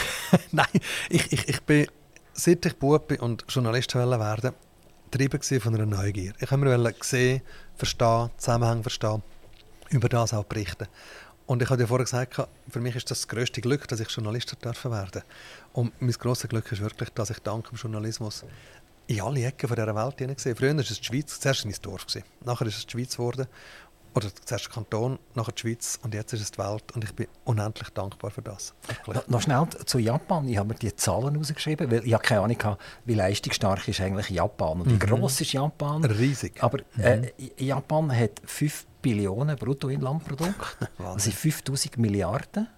Nein, ich, ich, ich bin, seit ich Bub bin und Journalist werden getrieben von einer Neugier. Ich wollte mir sehen, verstehen, Zusammenhang verstehen, über das auch berichten. Und ich habe dir vorher gesagt, für mich ist das das grösste Glück, dass ich Journalist werden darf. Und mein grosses Glück ist wirklich, dass ich dank dem Journalismus in alle Ecken dieser Welt hineingesehen Früher war es die Schweiz, zuerst war es mein Dorf. Nachher ist es die Schweiz geworden oder zuerst Kanton, nachher die Schweiz und jetzt ist es die Welt und ich bin unendlich dankbar für das. No, noch schnell zu Japan. Ich habe mir die Zahlen rausgeschrieben, weil ich habe keine Ahnung wie leistungsstark ist eigentlich Japan und wie mhm. groß ist Japan. Riesig. Aber äh, mhm. Japan hat 5 Billionen Bruttoinlandprodukt, das sind 5000 Milliarden.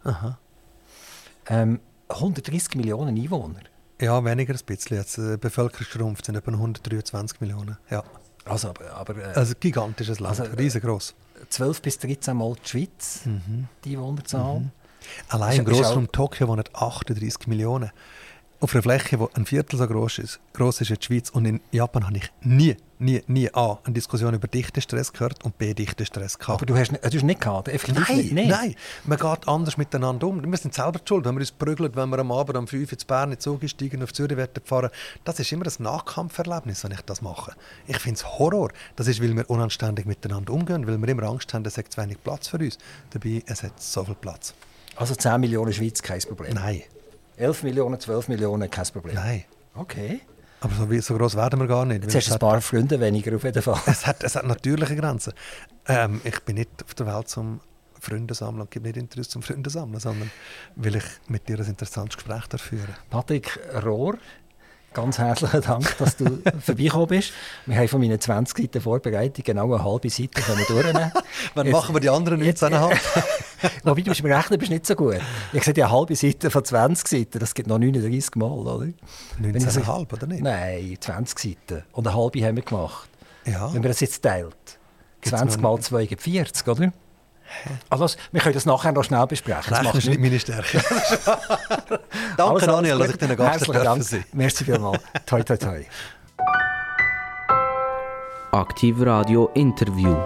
Ähm, 130 Millionen Einwohner. Ja, weniger ein bisschen. Jetzt, die Bevölkerung schrumpft, sind etwa 123 Millionen. Ja. Also, aber, aber, äh, also gigantisches Land, also, riesengroß. 12 bis 13 Mal die Schweiz, mhm. die Einwohnerzahl. Mhm. Allein im Großraum Tokio wohnen 38 Millionen auf einer Fläche, die ein Viertel so groß ist, groß ist wie die Schweiz. Und in Japan habe ich nie, nie, nie A, eine Diskussion über Dichtestress gehört und B, Dichtestress gehabt. Aber du hast, du hast nicht gehabt? Nein, nicht, nein, nein. Man geht anders miteinander um. Wir sind selber schuld, wenn wir uns prügeln, wenn wir am Abend um 5 Uhr in Bern in Zug steigen und auf Zürich fahren. Das ist immer ein Nachkampferlebnis, wenn ich das mache. Ich finde es Horror. Das ist, weil wir unanständig miteinander umgehen, weil wir immer Angst haben, es hat zu wenig Platz für uns. Dabei, es hat so viel Platz. Also 10 Millionen Schweiz, kein Problem? Nein. 11 Millionen, 12 Millionen, kein Problem. Nein. Okay. Aber so, so groß werden wir gar nicht. Jetzt hast du ein paar Freunde weniger auf jeden Fall. Es hat, es hat natürliche Grenzen. Ähm, ich bin nicht auf der Welt zum Freunde sammeln und gebe nicht Interesse zum Freunde sammeln, sondern will ich mit dir ein interessantes Gespräch führen. Patrick Rohr, Ganz herzlichen Dank, dass du vorbeigekommen bist. Wir haben von meinen 20 Seiten Vorbereitung genau eine halbe Seite durchnehmen. Wann machen wir die anderen 19,5? Wobei du mir rechnen bist nicht so gut. Ich sehe die eine halbe Seite von 20 Seiten, das gibt noch 39 Mal, oder? 19,5 oder nicht? Nein, 20 Seiten. Und eine halbe haben wir gemacht. Ja. Wenn man das jetzt teilt. 20 mal 2 gibt 40, oder? Also, wir können das nachher noch schnell besprechen. Das ist nicht meine Stärke. Danke, alles, Daniel, dass ich deinen Gast Herzlichen Dank. Merci vielmals. toi, toi, toi. Aktiv Radio Interview.